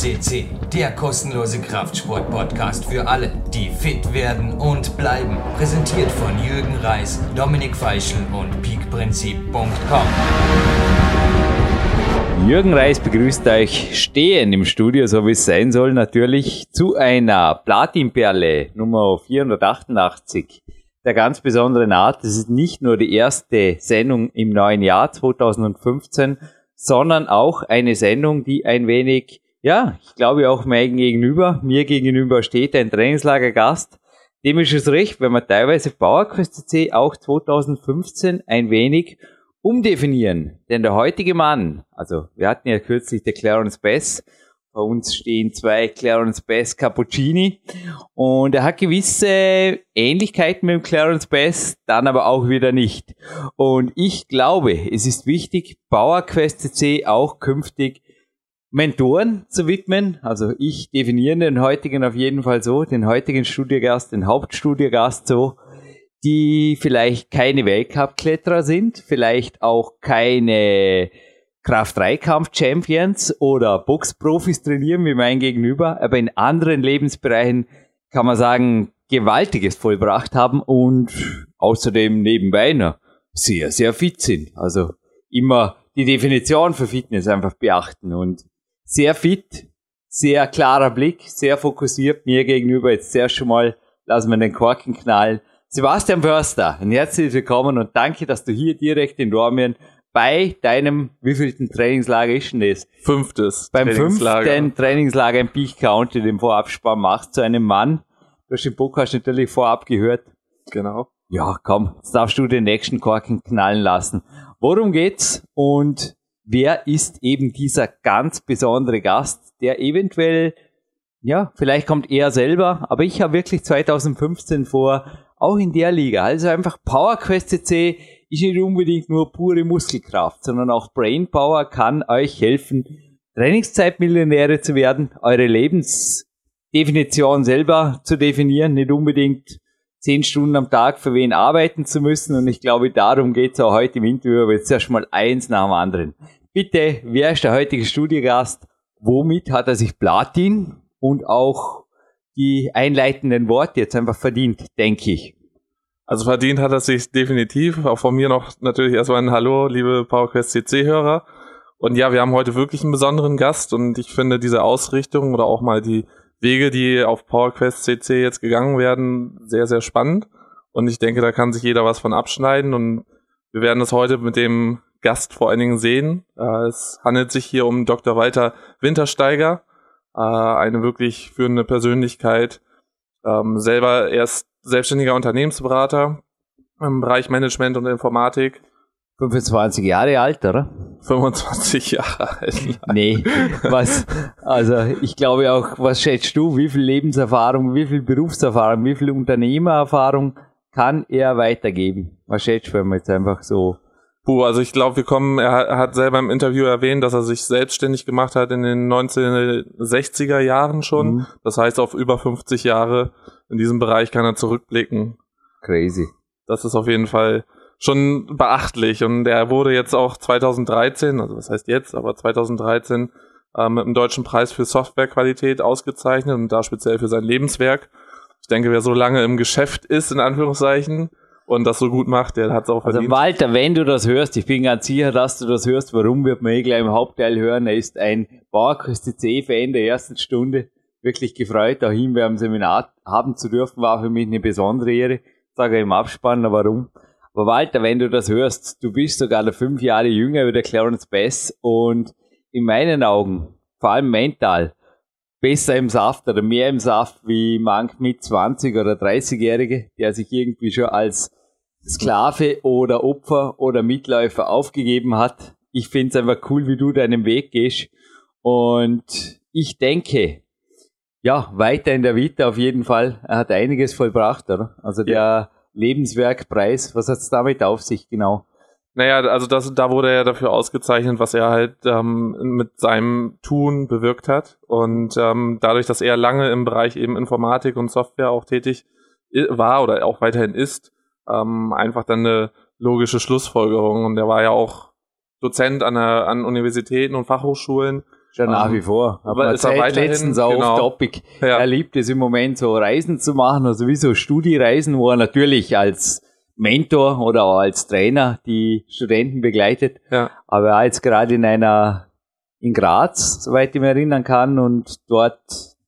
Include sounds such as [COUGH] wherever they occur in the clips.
CC, der kostenlose Kraftsport-Podcast für alle, die fit werden und bleiben. Präsentiert von Jürgen Reis, Dominik Feischl und peakprinzip.com. Jürgen Reis begrüßt euch stehen im Studio, so wie es sein soll, natürlich zu einer Platinperle Nummer 488 der ganz besonderen Art. Das ist nicht nur die erste Sendung im neuen Jahr 2015, sondern auch eine Sendung, die ein wenig, ja, ich glaube auch mein Gegenüber, mir gegenüber steht ein Trainingslagergast. Dem ist es recht, wenn wir teilweise PowerQuest C auch 2015 ein wenig umdefinieren. Denn der heutige Mann, also wir hatten ja kürzlich der Clarence Bass, bei uns stehen zwei Clarence Bass Cappuccini und er hat gewisse Ähnlichkeiten mit dem Clarence Bass, dann aber auch wieder nicht. Und ich glaube, es ist wichtig, PowerQuest C auch künftig Mentoren zu widmen. Also ich definiere den heutigen auf jeden Fall so, den heutigen Studiogast, den Hauptstudiogast so, die vielleicht keine Weltcup-Kletterer sind, vielleicht auch keine Kraft-3-Kampf-Champions oder Boxprofis trainieren wie mein Gegenüber, aber in anderen Lebensbereichen kann man sagen, Gewaltiges vollbracht haben und außerdem nebenbei noch sehr, sehr fit sind. Also immer die Definition für Fitness einfach beachten und sehr fit, sehr klarer Blick, sehr fokussiert mir gegenüber. Jetzt sehr schon mal lassen wir den Korken knallen. Sebastian Förster, ein herzliches Willkommen und danke, dass du hier direkt in Dormien bei deinem wievielten Trainingslager ist denn das? Fünftes. Beim Trainingslager. fünften Trainingslager im Peak County, dem Vorabspann machst zu einem Mann. Du hast den Podcast natürlich vorab gehört. Genau. Ja, komm, jetzt darfst du den nächsten Korken knallen lassen. Worum geht's und wer ist eben dieser ganz besondere Gast, der eventuell, ja, vielleicht kommt er selber, aber ich habe wirklich 2015 vor, auch in der Liga, also einfach PowerQuest CC ist nicht unbedingt nur pure Muskelkraft, sondern auch Brainpower kann euch helfen, Trainingszeitmillionäre zu werden, eure Lebensdefinition selber zu definieren, nicht unbedingt zehn Stunden am Tag für wen arbeiten zu müssen. Und ich glaube, darum geht es auch heute im Interview, aber jetzt erstmal eins nach dem anderen. Bitte, wer ist der heutige Studiogast? Womit hat er sich Platin und auch die einleitenden Worte jetzt einfach verdient, denke ich. Also verdient hat er sich definitiv. Auch von mir noch natürlich erstmal ein Hallo, liebe PowerQuest CC-Hörer. Und ja, wir haben heute wirklich einen besonderen Gast und ich finde diese Ausrichtung oder auch mal die Wege, die auf PowerQuest CC jetzt gegangen werden, sehr, sehr spannend. Und ich denke, da kann sich jeder was von abschneiden und wir werden es heute mit dem Gast vor allen Dingen sehen. Äh, es handelt sich hier um Dr. Walter Wintersteiger, äh, eine wirklich führende Persönlichkeit, ähm, selber erst selbstständiger Unternehmensberater im Bereich Management und Informatik. 25 Jahre alt, oder? 25 [LAUGHS] Jahre alt. nee, was, also ich glaube auch, was schätzt du, wie viel Lebenserfahrung, wie viel Berufserfahrung, wie viel Unternehmererfahrung kann er weitergeben? Was schätzt du, wenn man jetzt einfach so Puh, also ich glaube, wir kommen, er hat selber im Interview erwähnt, dass er sich selbstständig gemacht hat in den 1960er Jahren schon. Mhm. Das heißt, auf über 50 Jahre in diesem Bereich kann er zurückblicken. Crazy. Das ist auf jeden Fall schon beachtlich. Und er wurde jetzt auch 2013, also was heißt jetzt, aber 2013 äh, mit dem Deutschen Preis für Softwarequalität ausgezeichnet und da speziell für sein Lebenswerk. Ich denke, wer so lange im Geschäft ist, in Anführungszeichen, und das so gut macht, der hat es auch also verdient. Also Walter, wenn du das hörst, ich bin ganz sicher, dass du das hörst, warum wird man eh gleich im Hauptteil hören, er ist ein PowerQuest C-Fan der ersten Stunde, wirklich gefreut, auch ihn beim Seminar haben zu dürfen, war für mich eine besondere Ehre, sage ich im Abspann, warum. Aber Walter, wenn du das hörst, du bist sogar noch fünf Jahre jünger wie der Clarence Bass und in meinen Augen, vor allem mental, besser im Saft oder mehr im Saft wie manch mit 20 oder 30-Jährige, der sich irgendwie schon als Sklave oder Opfer oder Mitläufer aufgegeben hat. Ich finde es einfach cool, wie du deinen Weg gehst. Und ich denke, ja, weiter in der Vita auf jeden Fall. Er hat einiges vollbracht, oder? Also der ja. Lebenswerkpreis, was hat es damit auf sich genau? Naja, also das, da wurde er dafür ausgezeichnet, was er halt ähm, mit seinem Tun bewirkt hat. Und ähm, dadurch, dass er lange im Bereich eben Informatik und Software auch tätig war oder auch weiterhin ist, ähm, einfach dann eine logische Schlussfolgerung. Und er war ja auch Dozent an, der, an Universitäten und Fachhochschulen Schon um, nach wie vor. Aber es war letztens auch genau. Topic. Ja. Er liebt es im Moment so Reisen zu machen, also wie so Studiereisen, wo er natürlich als Mentor oder auch als Trainer die Studenten begleitet. Ja. Aber er jetzt gerade in einer in Graz, soweit ich mich erinnern kann, und dort,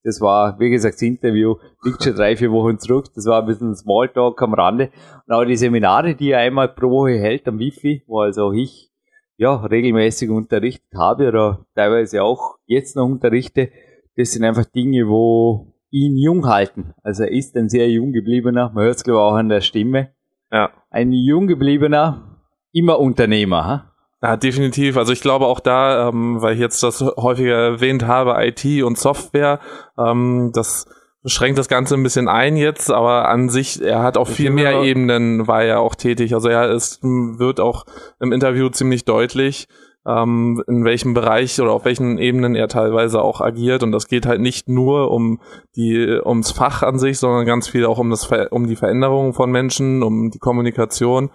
das war, wie gesagt, das Interview liegt schon drei, vier Wochen zurück, das war ein bisschen Smalltalk am Rande. Und auch die Seminare, die er einmal pro Woche hält am Wifi, wo also auch ich ja, regelmäßig unterrichtet habe oder teilweise auch jetzt noch unterrichte, das sind einfach Dinge, wo ihn jung halten. Also er ist ein sehr jung gebliebener, man hört es glaube ich auch an der Stimme. Ja. Ein jung gebliebener, immer Unternehmer. Ha? Ja, definitiv. Also ich glaube auch da, ähm, weil ich jetzt das häufiger erwähnt habe, IT und Software, ähm, das schränkt das Ganze ein bisschen ein jetzt, aber an sich, er hat auf viel mehr Ebenen, war er auch tätig. Also er ist, wird auch im Interview ziemlich deutlich, ähm, in welchem Bereich oder auf welchen Ebenen er teilweise auch agiert. Und das geht halt nicht nur um die, ums Fach an sich, sondern ganz viel auch um das, um die Veränderung von Menschen, um die Kommunikation.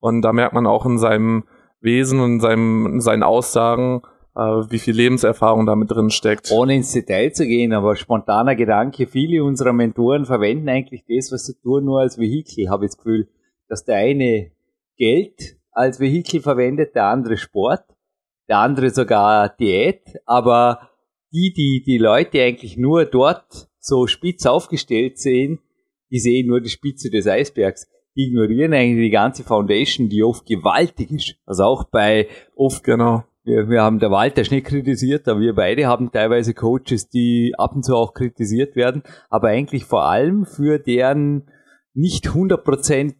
Und da merkt man auch in seinem Wesen und seinem, seinen Aussagen, äh, wie viel Lebenserfahrung da mit drin steckt. Ohne ins Detail zu gehen, aber spontaner Gedanke, viele unserer Mentoren verwenden eigentlich das, was sie tun, nur als Vehikel, habe ich das Gefühl, dass der eine Geld als Vehikel verwendet, der andere Sport, der andere sogar Diät, aber die, die die Leute eigentlich nur dort so spitz aufgestellt sehen, die sehen nur die Spitze des Eisbergs ignorieren eigentlich die ganze Foundation, die oft gewaltig ist. Also auch bei oft, genau, wir, wir haben der Walter Schnee kritisiert, aber wir beide haben teilweise Coaches, die ab und zu auch kritisiert werden, aber eigentlich vor allem für deren nicht 100%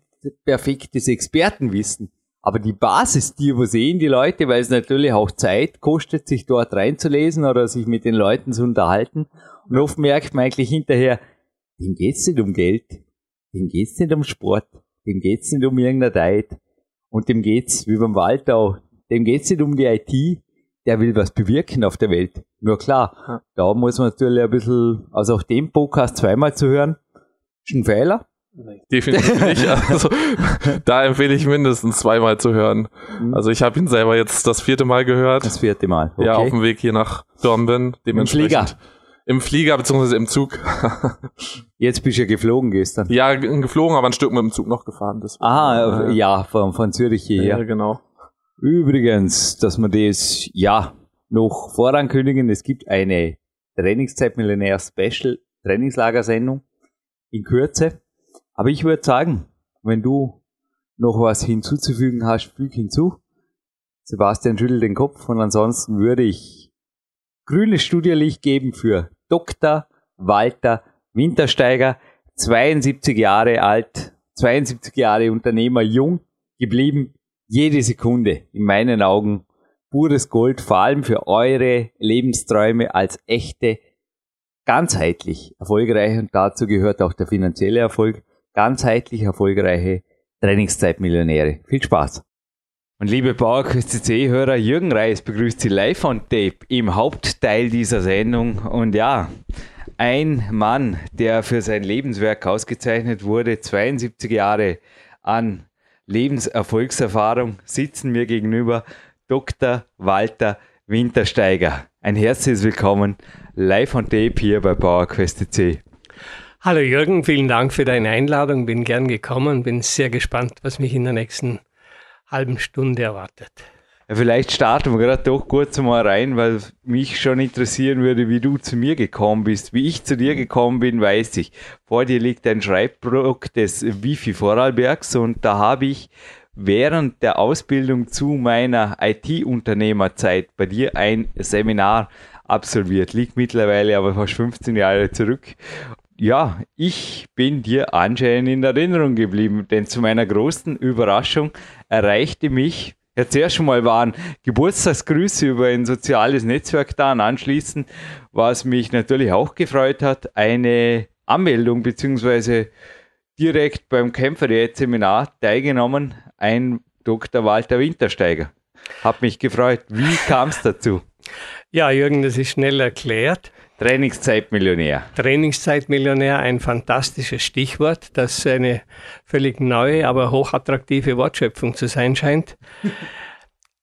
perfektes Expertenwissen. Aber die Basis, die wo sehen die Leute, weil es natürlich auch Zeit kostet, sich dort reinzulesen oder sich mit den Leuten zu unterhalten. Und oft merkt man eigentlich hinterher, dem geht's nicht um Geld, dem geht's nicht um Sport, dem geht's nicht um irgendeine Diet und dem geht's, wie beim Waldau, dem geht's nicht um die IT, der will was bewirken auf der Welt. Nur klar, da muss man natürlich ein bisschen, also auch den Podcast zweimal zu hören, ist ein Fehler. Definitiv nicht. Also, [LAUGHS] da empfehle ich mindestens zweimal zu hören. Mhm. Also ich habe ihn selber jetzt das vierte Mal gehört. Das vierte Mal. Okay. Ja, auf dem Weg hier nach Dornbirn. Dementsprechend. Im Flieger beziehungsweise im Zug. Jetzt bist du ja geflogen gestern. Ja, geflogen, aber ein Stück mit dem Zug noch gefahren. Deswegen. Aha, äh, ja, von, von Zürich hierher. Ja, genau. Übrigens, dass wir das, ja, noch vorankündigen, es gibt eine Trainingszeit Millionär Special Trainingslagersendung in Kürze. Aber ich würde sagen, wenn du noch was hinzuzufügen hast, füg hinzu. Sebastian schüttelt den Kopf und ansonsten würde ich grünes Studierlicht geben für Dr. Walter Wintersteiger, 72 Jahre alt, 72 Jahre Unternehmer, jung geblieben, jede Sekunde in meinen Augen pures Gold, vor allem für eure Lebensträume als echte, ganzheitlich erfolgreiche, und dazu gehört auch der finanzielle Erfolg, ganzheitlich erfolgreiche Trainingszeitmillionäre. Viel Spaß! Und liebe PowerQuest CC-Hörer, Jürgen Reis begrüßt Sie live on Tape im Hauptteil dieser Sendung. Und ja, ein Mann, der für sein Lebenswerk ausgezeichnet wurde, 72 Jahre an Lebenserfolgserfahrung, sitzen mir gegenüber Dr. Walter Wintersteiger. Ein herzliches Willkommen live on Tape hier bei PowerQuest CC. Hallo Jürgen, vielen Dank für deine Einladung. Bin gern gekommen, bin sehr gespannt, was mich in der nächsten halben Stunde erwartet. Ja, vielleicht starten wir gerade doch kurz mal rein, weil mich schon interessieren würde, wie du zu mir gekommen bist. Wie ich zu dir gekommen bin, weiß ich. Vor dir liegt ein Schreibblock des Wifi Vorarlbergs und da habe ich während der Ausbildung zu meiner IT-Unternehmerzeit bei dir ein Seminar absolviert. Liegt mittlerweile aber fast 15 Jahre zurück ja, ich bin dir anscheinend in Erinnerung geblieben, denn zu meiner großen Überraschung erreichte mich, ja zuerst schon mal waren Geburtstagsgrüße über ein soziales Netzwerk da und anschließend, was mich natürlich auch gefreut hat, eine Anmeldung beziehungsweise direkt beim Kämpferdiät-Seminar teilgenommen, ein Dr. Walter Wintersteiger. Hat mich gefreut. Wie kam es dazu? Ja, Jürgen, das ist schnell erklärt. Trainingszeitmillionär. Trainingszeitmillionär, ein fantastisches Stichwort, das eine völlig neue, aber hochattraktive Wortschöpfung zu sein scheint.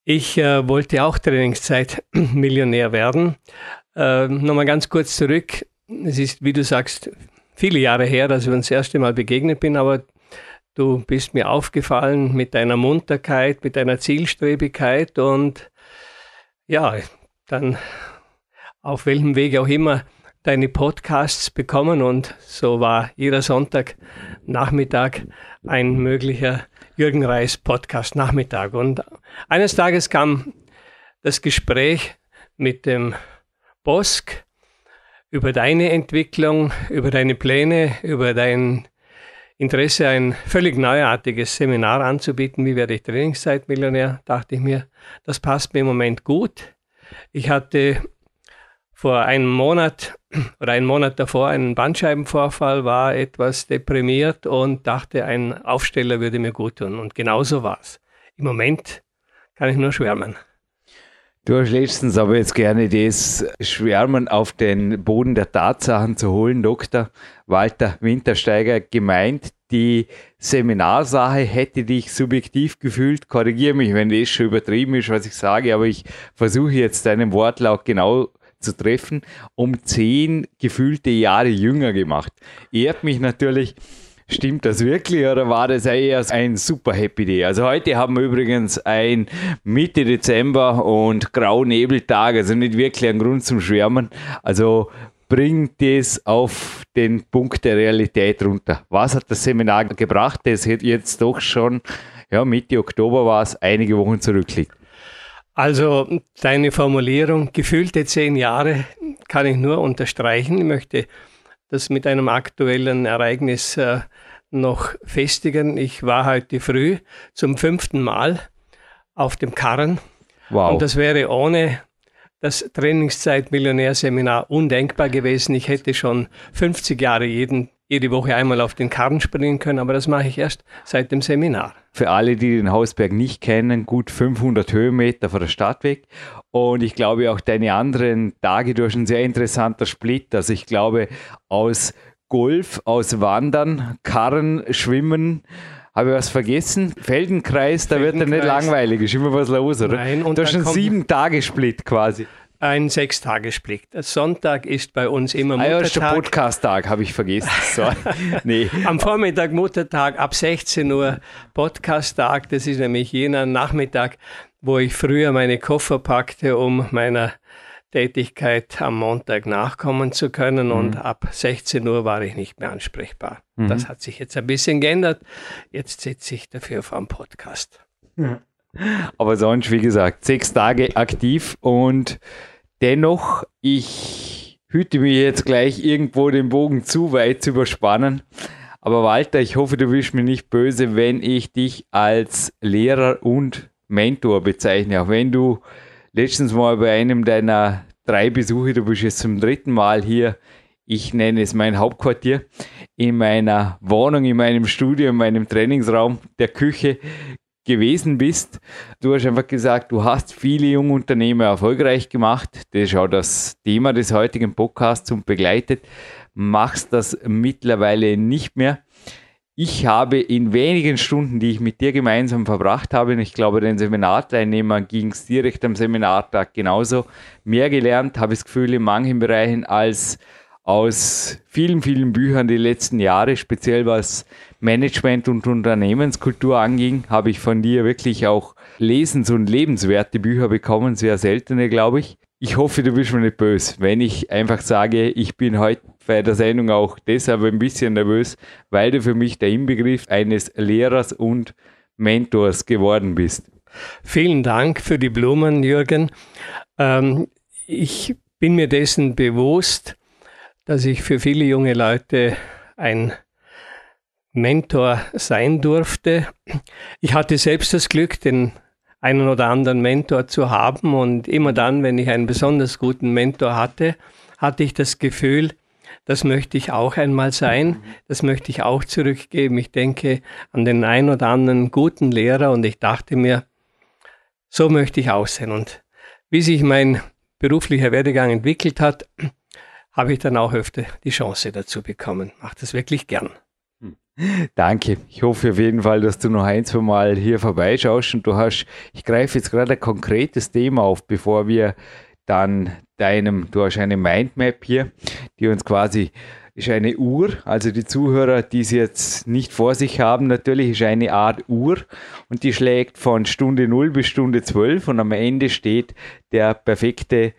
Ich äh, wollte auch Trainingszeit Millionär werden. Äh, Nochmal ganz kurz zurück. Es ist, wie du sagst, viele Jahre her, dass ich uns das erste Mal begegnet bin, aber du bist mir aufgefallen mit deiner Munterkeit, mit deiner Zielstrebigkeit und ja, dann auf welchem Weg auch immer deine Podcasts bekommen und so war jeder Sonntag Nachmittag ein möglicher Jürgen Reis Podcast Nachmittag. Und eines Tages kam das Gespräch mit dem Bosk über deine Entwicklung, über deine Pläne, über dein Interesse, ein völlig neuartiges Seminar anzubieten. Wie werde ich Trainingszeitmillionär? Dachte ich mir, das passt mir im Moment gut. Ich hatte vor einem Monat [CLEARS THROAT] oder einen Monat davor einen Bandscheibenvorfall, war etwas deprimiert und dachte, ein Aufsteller würde mir gut tun. Und genauso war es. Im Moment kann ich nur schwärmen. Du hast letztens aber jetzt gerne das Schwärmen auf den Boden der Tatsachen zu holen, Dr. Walter Wintersteiger, gemeint, die Seminarsache hätte dich subjektiv gefühlt. Korrigiere mich, wenn das schon übertrieben ist, was ich sage, aber ich versuche jetzt deinen Wortlaut genau zu treffen, um zehn gefühlte Jahre jünger gemacht. Ehrt mich natürlich. Stimmt das wirklich oder war das eher ein super Happy Day? Also heute haben wir übrigens ein Mitte Dezember und Grau-Nebeltag, also nicht wirklich ein Grund zum Schwärmen. Also bringt das auf den Punkt der Realität runter. Was hat das Seminar gebracht, das jetzt doch schon, ja, Mitte Oktober war es, einige Wochen zurückliegt? Also deine Formulierung, gefühlte zehn Jahre, kann ich nur unterstreichen. Ich möchte das mit einem aktuellen Ereignis äh, noch festigen. Ich war heute früh zum fünften Mal auf dem Karren. Wow. Und das wäre ohne das Trainingszeit-Millionärseminar undenkbar gewesen. Ich hätte schon 50 Jahre jeden jede Woche einmal auf den Karren springen können, aber das mache ich erst seit dem Seminar. Für alle, die den Hausberg nicht kennen, gut 500 Höhenmeter von der Stadt weg. Und ich glaube auch deine anderen Tage, du hast ein sehr interessanter Split. Also ich glaube aus Golf, aus Wandern, Karren, Schwimmen, habe ich was vergessen? Feldenkreis, da Feldenkreis. wird er nicht langweilig, ist immer was los, oder? Nein, und du hast einen sieben Tage Split quasi. Ein Sechstagesblick. Sonntag ist bei uns immer Muttertag. Ah, ja, Podcast-Tag, habe ich vergessen. [LAUGHS] So. nee. Am Vormittag Muttertag, ab 16 Uhr Podcast-Tag. Das ist nämlich jener Nachmittag, wo ich früher meine Koffer packte, um meiner Tätigkeit am Montag nachkommen zu können. Mhm. Und ab 16 Uhr war ich nicht mehr ansprechbar. Mhm. Das hat sich jetzt ein bisschen geändert. Jetzt sitze ich dafür vor dem Podcast. Ja. Aber sonst, wie gesagt, sechs Tage aktiv und dennoch, ich hüte mich jetzt gleich irgendwo den Bogen zu weit zu überspannen. Aber Walter, ich hoffe, du bist mir nicht böse, wenn ich dich als Lehrer und Mentor bezeichne. Auch wenn du letztens mal bei einem deiner drei Besuche, du bist jetzt zum dritten Mal hier, ich nenne es mein Hauptquartier, in meiner Wohnung, in meinem Studio, in meinem Trainingsraum, der Küche gewesen bist. Du hast einfach gesagt, du hast viele junge Unternehmer erfolgreich gemacht. Das ist auch das Thema des heutigen Podcasts und begleitet. Machst das mittlerweile nicht mehr. Ich habe in wenigen Stunden, die ich mit dir gemeinsam verbracht habe, und ich glaube, den Seminarteilnehmern ging es direkt am Seminartag genauso, mehr gelernt, habe ich das Gefühl, in manchen Bereichen als aus vielen, vielen Büchern die letzten Jahre, speziell was Management und Unternehmenskultur anging, habe ich von dir wirklich auch lesens- und lebenswerte Bücher bekommen, sehr seltene, glaube ich. Ich hoffe, du bist mir nicht böse, wenn ich einfach sage, ich bin heute bei der Sendung auch deshalb ein bisschen nervös, weil du für mich der Inbegriff eines Lehrers und Mentors geworden bist. Vielen Dank für die Blumen, Jürgen. Ähm, ich bin mir dessen bewusst, dass ich für viele junge Leute ein Mentor sein durfte. Ich hatte selbst das Glück, den einen oder anderen Mentor zu haben und immer dann, wenn ich einen besonders guten Mentor hatte, hatte ich das Gefühl, das möchte ich auch einmal sein, das möchte ich auch zurückgeben. Ich denke an den einen oder anderen guten Lehrer und ich dachte mir, so möchte ich auch sein. Und wie sich mein beruflicher Werdegang entwickelt hat, habe ich dann auch öfter die Chance dazu bekommen. Mache das wirklich gern. Danke. Ich hoffe auf jeden Fall, dass du noch ein, zwei Mal hier vorbeischaust. Und du hast, ich greife jetzt gerade ein konkretes Thema auf, bevor wir dann deinem, du hast eine Mindmap hier, die uns quasi ist eine Uhr, also die Zuhörer, die sie jetzt nicht vor sich haben, natürlich ist eine Art Uhr. Und die schlägt von Stunde 0 bis Stunde 12 und am Ende steht der perfekte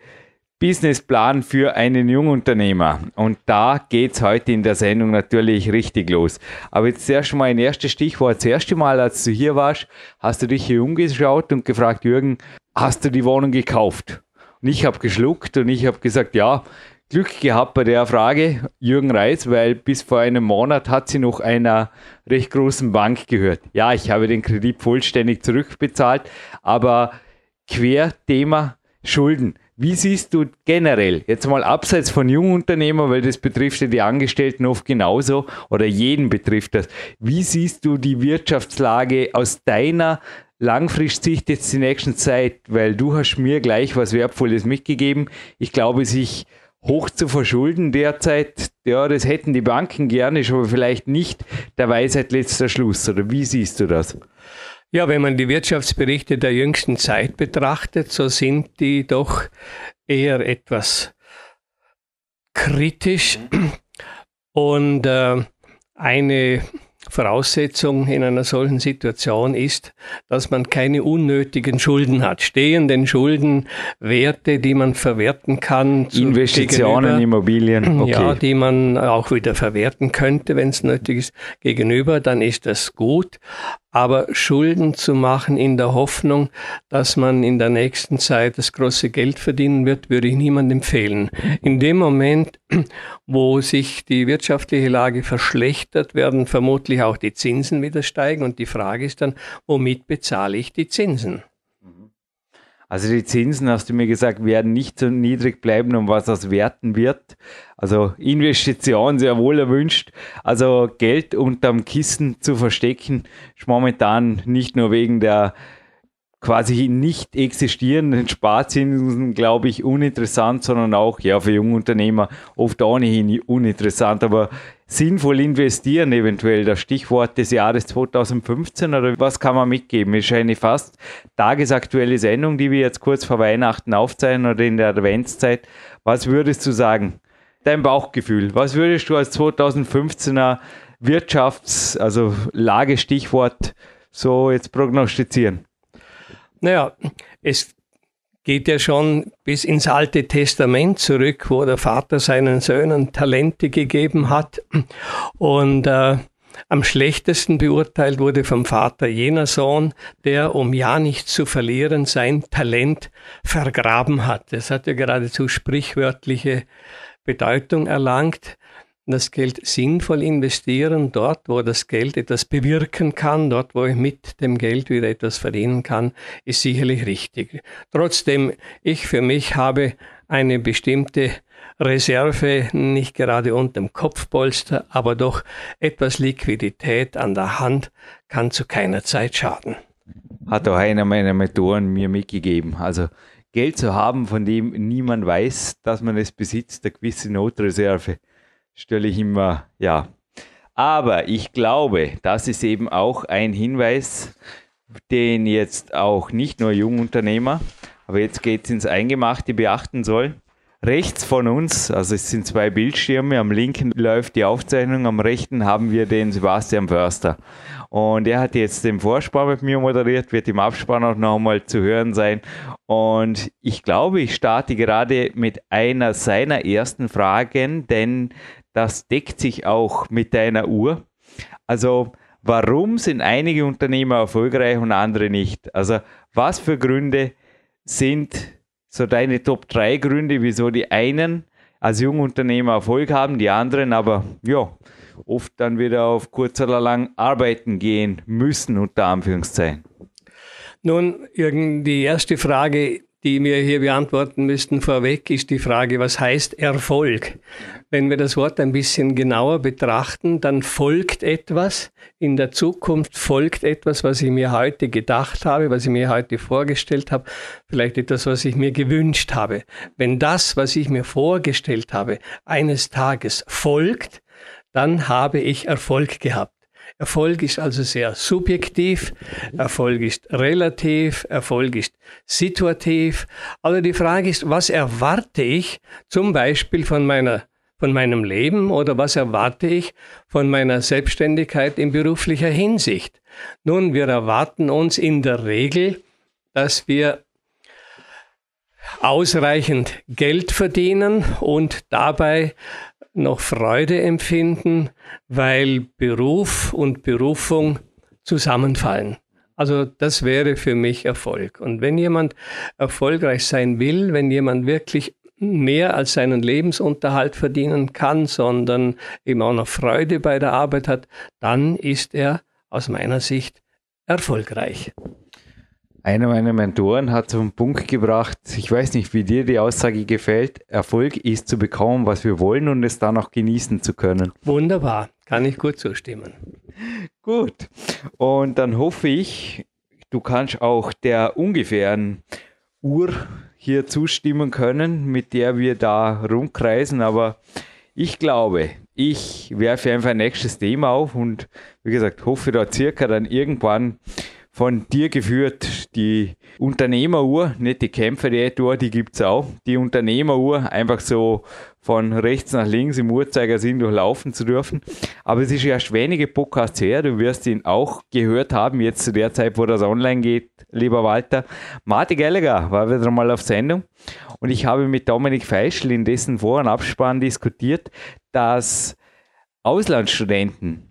Businessplan für einen Jungunternehmer. Und da geht es heute in der Sendung natürlich richtig los. Aber jetzt zuerst mal ein erstes Stichwort. Das erste Mal, als du hier warst, hast du dich hier umgeschaut und gefragt, Jürgen, hast du die Wohnung gekauft? Und ich habe geschluckt und ich habe gesagt, ja, Glück gehabt bei der Frage, Jürgen Reis, weil bis vor einem Monat hat sie noch einer recht großen Bank gehört. Ja, ich habe den Kredit vollständig zurückbezahlt, aber Querthema Schulden. Wie siehst du generell, jetzt mal abseits von Jungunternehmern, weil das betrifft ja die Angestellten oft genauso oder jeden betrifft das, wie siehst du die Wirtschaftslage aus deiner Langfristsicht jetzt die nächsten Zeit? Weil du hast mir gleich was Wertvolles mitgegeben. Ich glaube, sich hoch zu verschulden derzeit, ja, das hätten die Banken gerne, ist aber vielleicht nicht der Weisheit letzter Schluss. Oder wie siehst du das? Ja, wenn man die Wirtschaftsberichte der jüngsten Zeit betrachtet, so sind die doch eher etwas kritisch. Und äh, eine Voraussetzung in einer solchen Situation ist, dass man keine unnötigen Schulden hat. Stehenden Schulden, Werte, die man verwerten kann. Investitionen, Immobilien. Okay. Ja, die man auch wieder verwerten könnte, wenn es nötig ist, gegenüber, dann ist das gut. Aber Schulden zu machen in der Hoffnung, dass man in der nächsten Zeit das große Geld verdienen wird, würde ich niemandem empfehlen. In dem Moment, [CLEARS THROAT] wo sich die wirtschaftliche Lage verschlechtert, werden vermutlich auch die Zinsen wieder steigen. Und die Frage ist dann, womit bezahle ich die Zinsen? Also die Zinsen, hast du mir gesagt, werden nicht so niedrig bleiben, um was aus Werten wird. Also Investition sehr wohl erwünscht. Also Geld unterm Kissen zu verstecken, ist momentan nicht nur wegen der quasi nicht existierenden Sparzinsen, glaube ich, uninteressant, sondern auch ja für Jungunternehmer oft ohnehin uninteressant. Aber sinnvoll investieren eventuell, das Stichwort des Jahres 2015 oder was kann man mitgeben? Ist eine fast tagesaktuelle Sendung, die wir jetzt kurz vor Weihnachten aufzeichnen oder in der Adventszeit. Was würdest du sagen? Dein Bauchgefühl. Was würdest du als 2015er Wirtschafts-, also Lagestichwort so jetzt prognostizieren? Naja, es geht ja schon bis ins Alte Testament zurück, wo der Vater seinen Söhnen Talente gegeben hat. Und äh, am schlechtesten beurteilt wurde vom Vater jener Sohn, der, um ja nicht zu verlieren, sein Talent vergraben hat. Das hat ja geradezu sprichwörtliche Bedeutung erlangt das Geld sinnvoll investieren, dort, wo das Geld etwas bewirken kann, dort, wo ich mit dem Geld wieder etwas verdienen kann, ist sicherlich richtig. Trotzdem, ich für mich habe eine bestimmte Reserve, nicht gerade unterm Kopfpolster, aber doch etwas Liquidität an der Hand, kann zu keiner Zeit schaden. Hat auch einer meiner Mentoren mir mitgegeben. Also Geld zu haben, von dem niemand weiß, dass man es besitzt, eine gewisse Notreserve stelle ich immer, ja. Aber ich glaube, das ist eben auch ein Hinweis, den jetzt auch nicht nur Jungunternehmer, aber jetzt geht es ins Eingemachte, beachten sollen. Rechts von uns, also es sind zwei Bildschirme, am linken läuft die Aufzeichnung, am rechten haben wir den Sebastian Förster. Und er hat jetzt den Vorspann mit mir moderiert, wird im Abspann auch nochmal zu hören sein. Und ich glaube, ich starte gerade mit einer seiner ersten Fragen, denn das deckt sich auch mit deiner Uhr. Also warum sind einige Unternehmer erfolgreich und andere nicht? Also was für Gründe sind so deine Top 3 Gründe, wieso die einen als Jungunternehmer Erfolg haben, die anderen aber ja oft dann wieder auf kurz oder lang arbeiten gehen müssen, unter Anführungszeichen? Nun, Jürgen, die erste Frage, die wir hier beantworten müssten vorweg, ist die Frage, was heißt Erfolg? Wenn wir das Wort ein bisschen genauer betrachten, dann folgt etwas, in der Zukunft folgt etwas, was ich mir heute gedacht habe, was ich mir heute vorgestellt habe, vielleicht etwas, was ich mir gewünscht habe. Wenn das, was ich mir vorgestellt habe, eines Tages folgt, dann habe ich Erfolg gehabt. Erfolg ist also sehr subjektiv, Erfolg ist relativ, Erfolg ist situativ. Aber die Frage ist, was erwarte ich zum Beispiel von meiner von meinem Leben oder was erwarte ich von meiner Selbstständigkeit in beruflicher Hinsicht? Nun, wir erwarten uns in der Regel, dass wir ausreichend Geld verdienen und dabei noch Freude empfinden, weil Beruf und Berufung zusammenfallen. Also das wäre für mich Erfolg. Und wenn jemand erfolgreich sein will, wenn jemand wirklich mehr als seinen Lebensunterhalt verdienen kann, sondern eben auch noch Freude bei der Arbeit hat, dann ist er aus meiner Sicht erfolgreich. Einer meiner Mentoren hat zum Punkt gebracht, ich weiß nicht, wie dir die Aussage gefällt, Erfolg ist zu bekommen, was wir wollen und es dann auch genießen zu können. Wunderbar, kann ich gut zustimmen. Gut, und dann hoffe ich, du kannst auch der ungefähren Uhr hier zustimmen können, mit der wir da rumkreisen, aber ich glaube, ich werfe einfach ein nächstes Thema auf und wie gesagt, hoffe da circa dann irgendwann von dir geführt, die Unternehmeruhr, nicht die Kämpfer-Uhr, die gibt es auch. Die Unternehmeruhr, einfach so von rechts nach links im Uhrzeigersinn durchlaufen zu dürfen. Aber es ist erst wenige Podcasts her, du wirst ihn auch gehört haben, jetzt zu der Zeit, wo das online geht, lieber Walter. Martin Gallagher war wieder mal auf Sendung und ich habe mit Dominik Feischl in dessen Vor- und Abspann diskutiert, dass Auslandsstudenten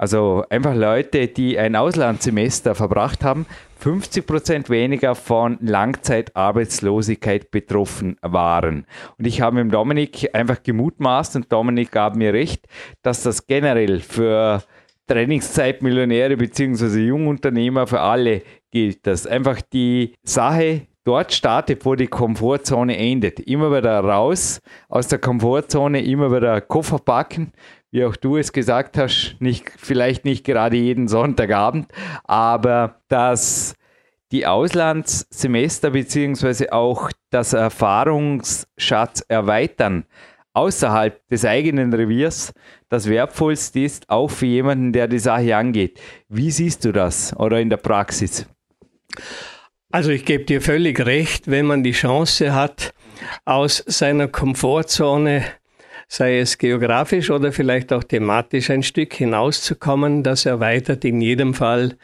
also einfach Leute, die ein Auslandssemester verbracht haben, 50 Prozent weniger von Langzeitarbeitslosigkeit betroffen waren. Und ich habe mit Dominik einfach gemutmaßt und Dominik gab mir recht, dass das generell für Trainingszeitmillionäre bzw. Jungunternehmer für alle gilt, dass einfach die Sache dort startet, wo die Komfortzone endet. Immer wieder raus aus der Komfortzone, immer wieder Koffer packen, wie auch du es gesagt hast, nicht, vielleicht nicht gerade jeden Sonntagabend, aber dass die Auslandssemester beziehungsweise auch das Erfahrungsschatz erweitern außerhalb des eigenen Reviers das Wertvollste ist, auch für jemanden, der die Sache angeht. Wie siehst du das oder in der Praxis? Also ich gebe dir völlig recht, wenn man die Chance hat, aus seiner Komfortzone sei es geografisch oder vielleicht auch thematisch ein Stück hinauszukommen. Das erweitert in jedem Fall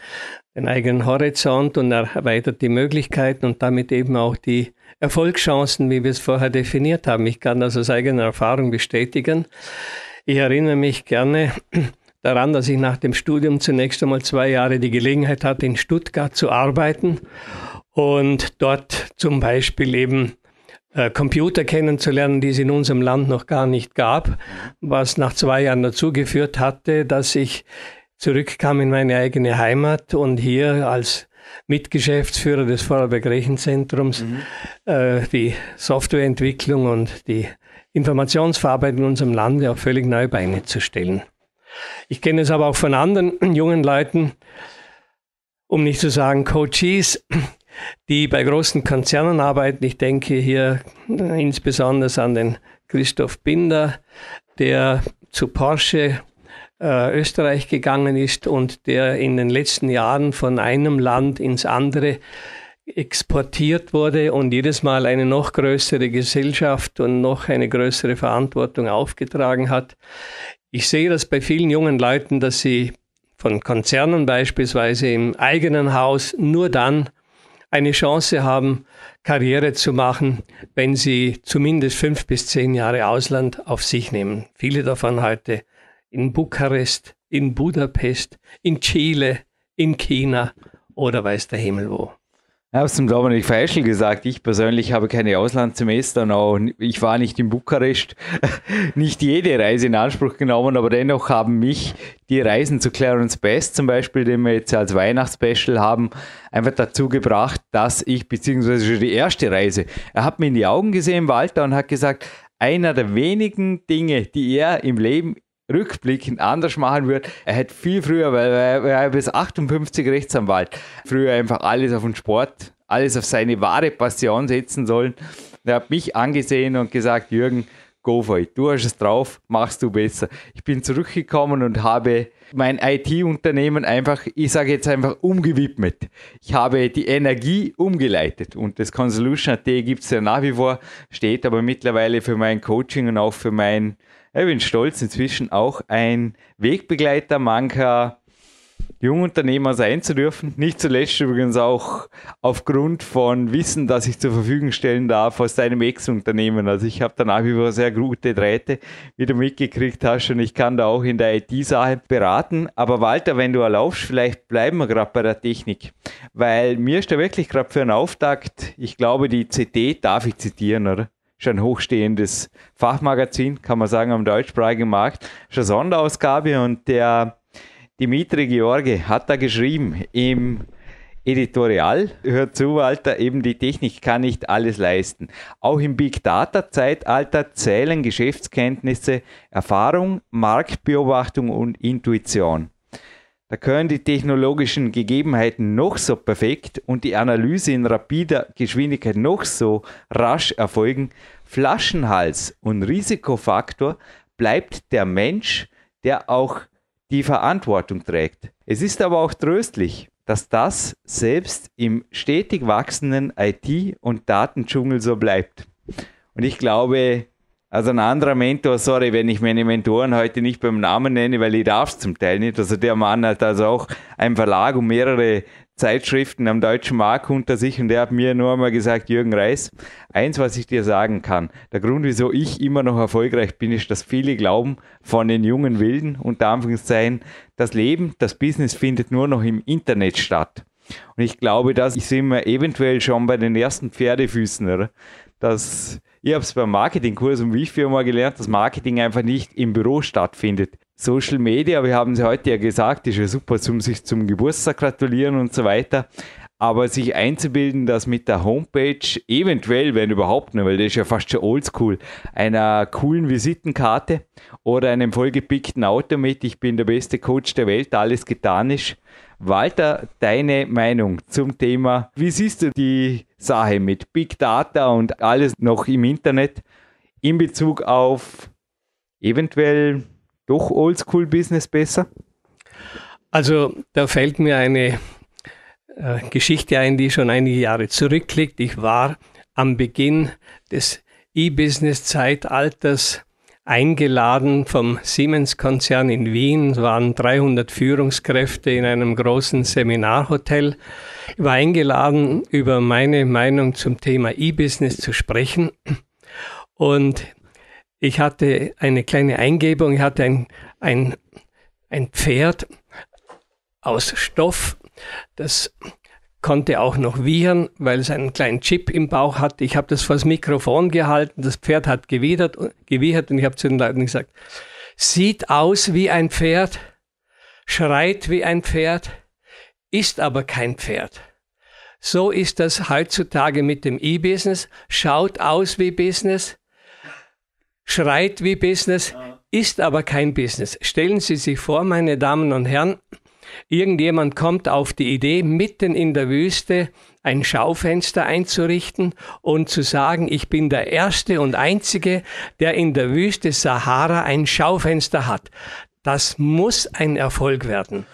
den eigenen Horizont und erweitert die Möglichkeiten und damit eben auch die Erfolgschancen, wie wir es vorher definiert haben. Ich kann das aus eigener Erfahrung bestätigen. Ich erinnere mich gerne daran, dass ich nach dem Studium zunächst einmal zwei Jahre die Gelegenheit hatte, in Stuttgart zu arbeiten und dort zum Beispiel eben äh, Computer kennenzulernen, die es in unserem Land noch gar nicht gab, was nach zwei Jahren dazu geführt hatte, dass ich zurückkam in meine eigene Heimat und hier als Mitgeschäftsführer des Vorarlberg Rechenzentrums mhm. äh, die Softwareentwicklung und die Informationsverarbeitung in unserem Lande auf völlig neue Beine zu stellen. Ich kenne es aber auch von anderen jungen Leuten, um nicht zu sagen Coaches, die bei großen Konzernen arbeiten. Ich denke hier insbesondere an den Christoph Binder, der zu Porsche äh, Österreich gegangen ist und der in den letzten Jahren von einem Land ins andere exportiert wurde und jedes Mal eine noch größere Gesellschaft und noch eine größere Verantwortung aufgetragen hat. Ich sehe das bei vielen jungen Leuten, dass sie von Konzernen beispielsweise im eigenen Haus nur dann eine Chance haben, Karriere zu machen, wenn sie zumindest fünf bis zehn Jahre Ausland auf sich nehmen. Viele davon heute in Bukarest, in Budapest, in Chile, in China oder weiß der Himmel wo. Habe es zum Dominik Feischl gesagt, ich persönlich habe keine Auslandssemester auch ich war nicht in Bukarest, [LAUGHS] nicht jede Reise in Anspruch genommen, aber dennoch haben mich die Reisen zu Clarence Best zum Beispiel, den wir jetzt als Weihnachtsspecial haben, einfach dazu gebracht, dass ich, beziehungsweise schon die erste Reise, er hat mir in die Augen gesehen, Walter, und hat gesagt, einer der wenigen Dinge, die er im Leben rückblickend anders machen würde. Er hätte viel früher, weil er war bis 58 Rechtsanwalt, früher einfach alles auf den Sport, alles auf seine wahre Passion setzen sollen. Er hat mich angesehen und gesagt, Jürgen, go for it. Du hast es drauf, machst du besser. Ich bin zurückgekommen und habe mein IT-Unternehmen einfach, ich sage jetzt einfach umgewidmet. Ich habe die Energie umgeleitet und das Consolution AT gibt es ja nach wie vor, steht aber mittlerweile für mein Coaching und auch für mein, ich bin stolz inzwischen auch ein Wegbegleiter mancher Jungunternehmer sein zu dürfen. Nicht zuletzt übrigens auch aufgrund von Wissen, das ich zur Verfügung stellen darf aus deinem Ex-Unternehmen. Also ich habe da nach wie vor sehr gute Drähte, wie du mitgekriegt hast und ich kann da auch in der IT-Sache beraten. Aber Walter, wenn du erlaubst, vielleicht bleiben wir gerade bei der Technik, weil mir ist da wirklich gerade für einen Auftakt, ich glaube, die CT darf ich zitieren, oder? Ein hochstehendes Fachmagazin, kann man sagen, am deutschsprachigen Markt. Eine Sonderausgabe und der Dimitri George hat da geschrieben im Editorial, hört zu, Walter, eben die Technik kann nicht alles leisten. Auch im Big Data Zeitalter zählen Geschäftskenntnisse, Erfahrung, Marktbeobachtung und Intuition. Da können die technologischen Gegebenheiten noch so perfekt und die Analyse in rapider Geschwindigkeit noch so rasch erfolgen. Flaschenhals und Risikofaktor bleibt der Mensch, der auch die Verantwortung trägt. Es ist aber auch tröstlich, dass das selbst im stetig wachsenden IT- und Datendschungel so bleibt. Und ich glaube, also ein anderer Mentor, sorry, wenn ich meine Mentoren heute nicht beim Namen nenne, weil ich darf es zum Teil nicht. Also der Mann hat also auch einen Verlag und mehrere Zeitschriften am deutschen Markt unter sich und der hat mir nur einmal gesagt, Jürgen Reis, eins, was ich dir sagen kann, der Grund, wieso ich immer noch erfolgreich bin, ist, dass viele glauben von den jungen Wilden, unter Anführungszeichen, das Leben, das Business findet nur noch im Internet statt. Und ich glaube, das sind wir eventuell schon bei den ersten Pferdefüßen, oder? Dass ich habe es beim Marketingkurs und wie Firma gelernt, dass Marketing einfach nicht im Büro stattfindet. Social Media, wir haben es heute ja gesagt, ist ja super, um sich zum Geburtstag gratulieren und so weiter. Aber sich einzubilden, dass mit der Homepage eventuell, wenn überhaupt nur, weil das ist ja fast schon oldschool, einer coolen Visitenkarte oder einem vollgepickten Auto mit, ich bin der beste Coach der Welt, alles getan ist. Walter, deine Meinung zum Thema, wie siehst du die Sache mit Big Data und alles noch im Internet in Bezug auf eventuell doch Oldschool-Business besser? Also da fällt mir eine äh, Geschichte ein, die schon einige Jahre zurückliegt. Ich war am Beginn des E-Business-Zeitalters eingeladen vom Siemens-Konzern in Wien. Es waren 300 Führungskräfte in einem großen Seminarhotel. Ich war eingeladen, über meine Meinung zum Thema E-Business zu sprechen. Und ich hatte eine kleine Eingebung, ich hatte ein, ein, ein Pferd aus Stoff, das konnte auch noch wiehern, weil es einen kleinen Chip im Bauch hatte. Ich habe das vor das Mikrofon gehalten, das Pferd hat gewidert, gewiehert und ich habe zu den Leuten gesagt, sieht aus wie ein Pferd, schreit wie ein Pferd, ist aber kein Pferd. So ist das heutzutage mit dem E-Business, schaut aus wie Business, schreit wie Business, ist aber kein Business. Stellen Sie sich vor, meine Damen und Herren, irgendjemand kommt auf die Idee, mitten in der Wüste ein Schaufenster einzurichten und zu sagen, ich bin der Erste und Einzige, der in der Wüste Sahara ein Schaufenster hat. Das muss ein Erfolg werden.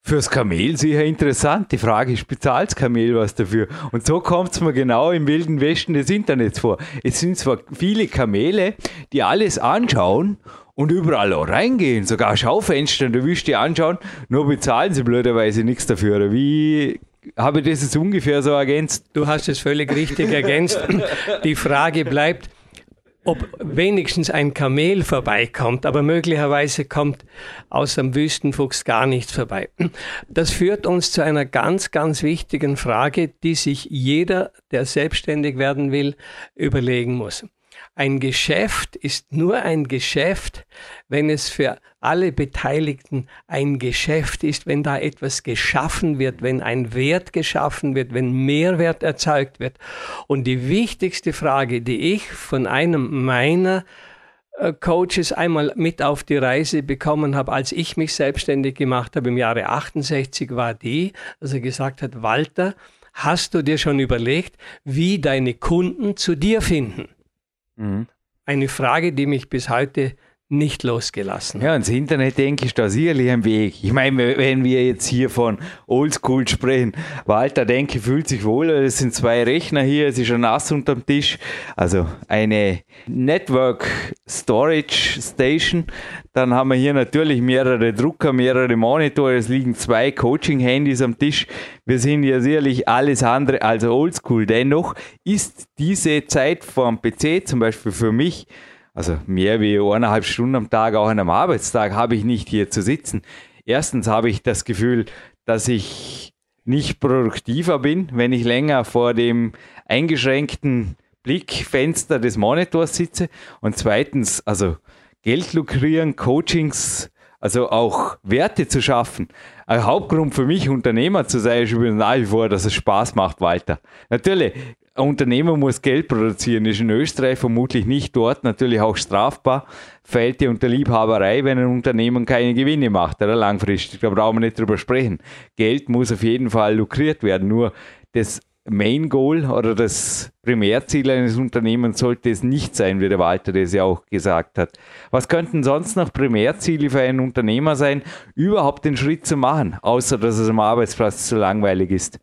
Fürs Kamel sicher interessant. Die Frage ist, bezahlt Kamel was dafür? Und so kommt es mir genau im wilden Westen des Internets vor. Es sind zwar viele Kamele, die alles anschauen und überall auch reingehen, sogar Schaufenster in der Wüste anschauen, nur bezahlen sie blöderweise nichts dafür. Wie habe ich das jetzt ungefähr so ergänzt? Du hast es völlig richtig ergänzt. Die Frage bleibt, ob wenigstens ein Kamel vorbeikommt, aber möglicherweise kommt aus dem Wüstenfuchs gar nichts vorbei. Das führt uns zu einer ganz, ganz wichtigen Frage, die sich jeder, der selbstständig werden will, überlegen muss. Ein Geschäft ist nur ein Geschäft, wenn es für alle Beteiligten ein Geschäft ist, wenn da etwas geschaffen wird, wenn ein Wert geschaffen wird, wenn Mehrwert erzeugt wird. Und die wichtigste Frage, die ich von einem meiner äh, Coaches einmal mit auf die Reise bekommen habe, als ich mich selbstständig gemacht habe im Jahre 68, war die, dass er gesagt hat, Walter, hast du dir schon überlegt, wie deine Kunden zu dir finden? Mhm. Eine Frage, die mich bis heute nicht losgelassen. Ja, ins Internet denke ich da sicherlich ein Weg. Ich meine, wenn wir jetzt hier von Oldschool sprechen, Walter denke, fühlt sich wohl, es sind zwei Rechner hier, es ist ein Nass unterm Tisch, also eine Network Storage Station. Dann haben wir hier natürlich mehrere Drucker, mehrere Monitore, es liegen zwei Coaching-Handys am Tisch. Wir sind ja sicherlich alles andere als Oldschool. Dennoch ist diese Zeit vom PC zum Beispiel für mich also mehr wie eineinhalb Stunden am Tag, auch an einem Arbeitstag, habe ich nicht hier zu sitzen. Erstens habe ich das Gefühl, dass ich nicht produktiver bin, wenn ich länger vor dem eingeschränkten Blickfenster des Monitors sitze. Und zweitens, also Geld lukrieren, Coachings, also auch Werte zu schaffen. Ein Hauptgrund für mich, Unternehmer zu sein, ist übrigens nach wie vor, dass es Spaß macht, Walter. Natürlich ein Unternehmer muss Geld produzieren, ist in Österreich vermutlich nicht dort, natürlich auch strafbar, fällt die unter Liebhaberei, wenn ein Unternehmen keine Gewinne macht, oder langfristig, da brauchen wir nicht drüber sprechen. Geld muss auf jeden Fall lukriert werden, nur das Main Goal oder das Primärziel eines Unternehmens sollte es nicht sein, wie der Walter das ja auch gesagt hat. Was könnten sonst noch Primärziele für einen Unternehmer sein, überhaupt den Schritt zu machen, außer dass es am Arbeitsplatz zu langweilig ist?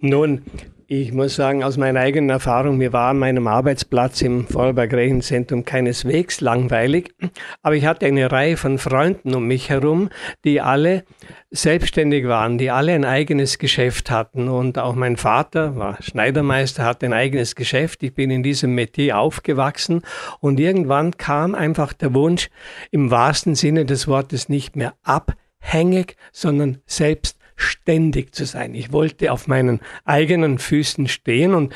Nun, ich muss sagen, aus meiner eigenen Erfahrung, mir war an meinem Arbeitsplatz im Vorarlberg Rechenzentrum keineswegs langweilig, aber ich hatte eine Reihe von Freunden um mich herum, die alle selbstständig waren, die alle ein eigenes Geschäft hatten und auch mein Vater war Schneidermeister, hatte ein eigenes Geschäft. Ich bin in diesem Metier aufgewachsen und irgendwann kam einfach der Wunsch, im wahrsten Sinne des Wortes nicht mehr abhängig, sondern selbst ständig zu sein. Ich wollte auf meinen eigenen Füßen stehen und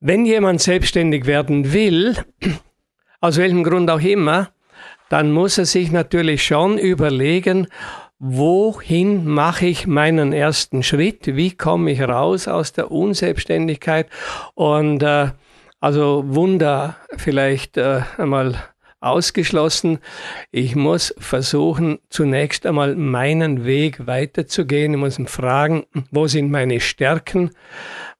wenn jemand selbstständig werden will, [CLEARS THROAT] aus welchem Grund auch immer, dann muss er sich natürlich schon überlegen, wohin mache ich meinen ersten Schritt, wie komme ich raus aus der Unselbstständigkeit und äh, also Wunder vielleicht äh, einmal ausgeschlossen. Ich muss versuchen, zunächst einmal meinen Weg weiterzugehen. Ich muss fragen, wo sind meine Stärken?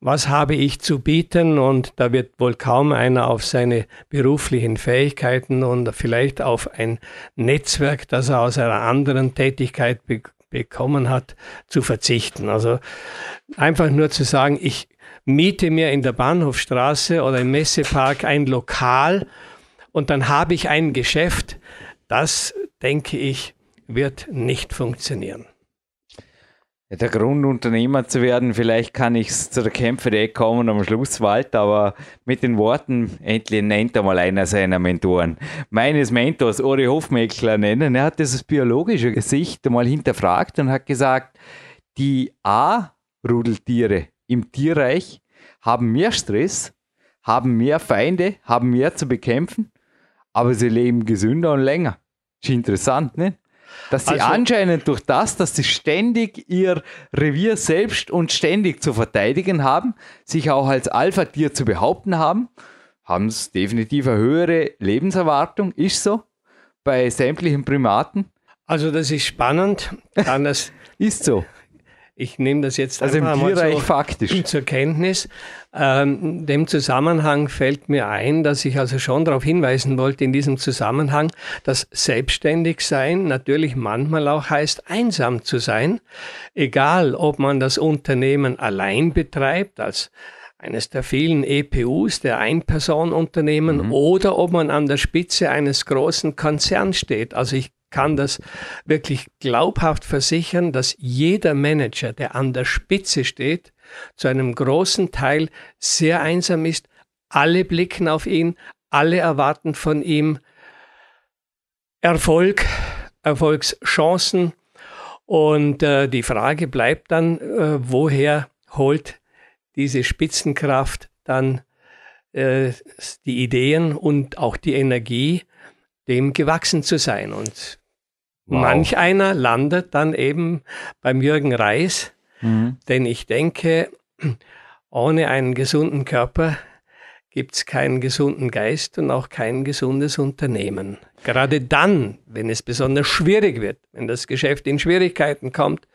Was habe ich zu bieten? Und da wird wohl kaum einer auf seine beruflichen Fähigkeiten und vielleicht auf ein Netzwerk, das er aus einer anderen Tätigkeit be bekommen hat, zu verzichten. Also einfach nur zu sagen, ich miete mir in der Bahnhofstraße oder im Messepark ein Lokal und dann habe ich ein Geschäft. Das, denke ich, wird nicht funktionieren. Der Grund, Unternehmer zu werden, vielleicht kann ich zu der Kämpferei kommen am Schlusswald, aber mit den Worten, endlich nennt er mal einer seiner Mentoren. Meines Mentors, Ori Hofmeckler nennen, er hat dieses biologische Gesicht mal hinterfragt und hat gesagt, die A-Rudeltiere im Tierreich haben mehr Stress, haben mehr Feinde, haben mehr zu bekämpfen aber sie leben gesünder und länger. Ist interessant, ne? Dass sie also, anscheinend durch das, dass sie ständig ihr Revier selbst und ständig zu verteidigen haben, sich auch als Alpha-Tier zu behaupten haben, haben es definitiv eine höhere Lebenserwartung. Ist so bei sämtlichen Primaten. Also das ist spannend. Kann das [LAUGHS] ist so. Ich nehme das jetzt also einfach im mal so faktisch. zur Kenntnis. Ähm, dem Zusammenhang fällt mir ein, dass ich also schon darauf hinweisen wollte in diesem Zusammenhang, dass selbstständig sein natürlich manchmal auch heißt, einsam zu sein. Egal, ob man das Unternehmen allein betreibt, als eines der vielen EPUs, der Einpersonenunternehmen, mhm. oder ob man an der Spitze eines großen Konzerns steht. Also ich kann das wirklich glaubhaft versichern, dass jeder Manager, der an der Spitze steht, zu einem großen Teil sehr einsam ist. Alle blicken auf ihn, alle erwarten von ihm Erfolg, Erfolgschancen. Und äh, die Frage bleibt dann, äh, woher holt diese Spitzenkraft dann äh, die Ideen und auch die Energie, dem gewachsen zu sein. Und wow. manch einer landet dann eben beim Jürgen Reis, mhm. denn ich denke, ohne einen gesunden Körper gibt es keinen gesunden Geist und auch kein gesundes Unternehmen. Gerade dann, wenn es besonders schwierig wird, wenn das Geschäft in Schwierigkeiten kommt,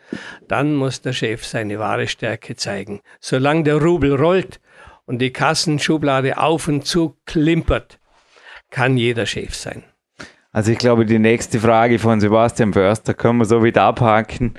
dann muss der Chef seine wahre Stärke zeigen. Solange der Rubel rollt und die Kassenschublade auf und zu klimpert, kann jeder Chef sein. Also ich glaube, die nächste Frage von Sebastian Förster können wir so wieder abhaken.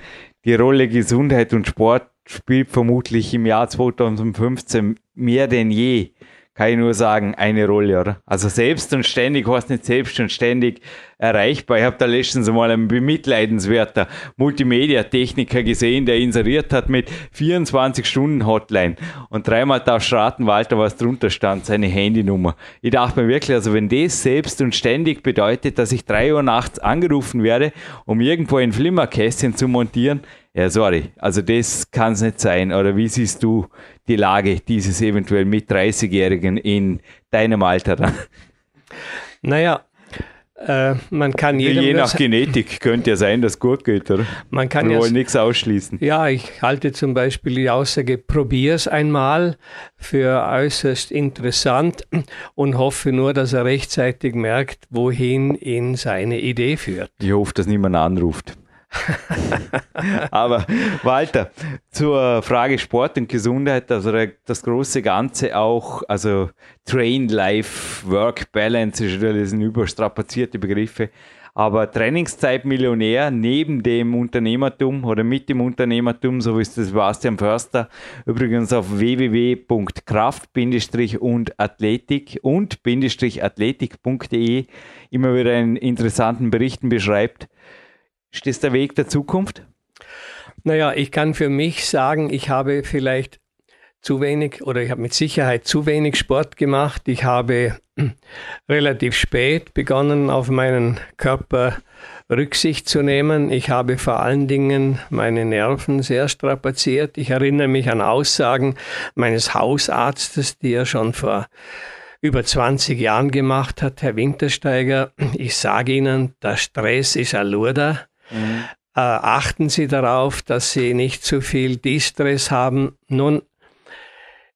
Die Rolle Gesundheit und Sport spielt vermutlich im Jahr 2015 mehr denn je kann ich nur sagen, eine Rolle, oder? Also selbst und ständig, heißt nicht selbst und ständig erreichbar. Ich habe da letztens mal einen bemitleidenswerter Multimedia-Techniker gesehen, der inseriert hat mit 24-Stunden-Hotline und dreimal darfst raten, Walter, was drunter stand, seine Handynummer. Ich dachte mir wirklich, also wenn das selbst und ständig bedeutet, dass ich drei Uhr nachts angerufen werde, um irgendwo ein Flimmerkästchen zu montieren, ja, sorry, also das kann es nicht sein. Oder wie siehst du die Lage dieses eventuell mit 30-Jährigen in deinem Alter dann? Naja, äh, man kann jedem Je nach Genetik könnte ja sein, dass es gut geht, oder? Man kann Wir ja wollen nichts ausschließen. Ja, ich halte zum Beispiel die Aussage, probier's einmal für äußerst interessant und hoffe nur, dass er rechtzeitig merkt, wohin ihn seine Idee führt. Ich hoffe, dass niemand anruft. [LAUGHS] Aber Walter, zur Frage Sport und Gesundheit, also das große Ganze auch, also Train, Life, Work, Balance, das sind überstrapazierte Begriffe. Aber Trainingszeit Millionär neben dem Unternehmertum oder mit dem Unternehmertum, so wie es Sebastian Förster übrigens auf www.kraft-und athletik und athletik.de immer wieder in interessanten Berichten beschreibt, ist das der Weg der Zukunft? Naja, ich kann für mich sagen, ich habe vielleicht zu wenig oder ich habe mit Sicherheit zu wenig Sport gemacht. Ich habe [CLEARS THROAT] relativ spät begonnen, auf meinen Körper Rücksicht zu nehmen. Ich habe vor allen Dingen meine Nerven sehr strapaziert. Ich erinnere mich an Aussagen meines Hausarztes, die er schon vor über 20 Jahren gemacht hat, Herr Wintersteiger. Ich sage Ihnen, der Stress ist ein Lurder. Mhm. Äh, achten Sie darauf, dass Sie nicht zu viel Distress haben. Nun,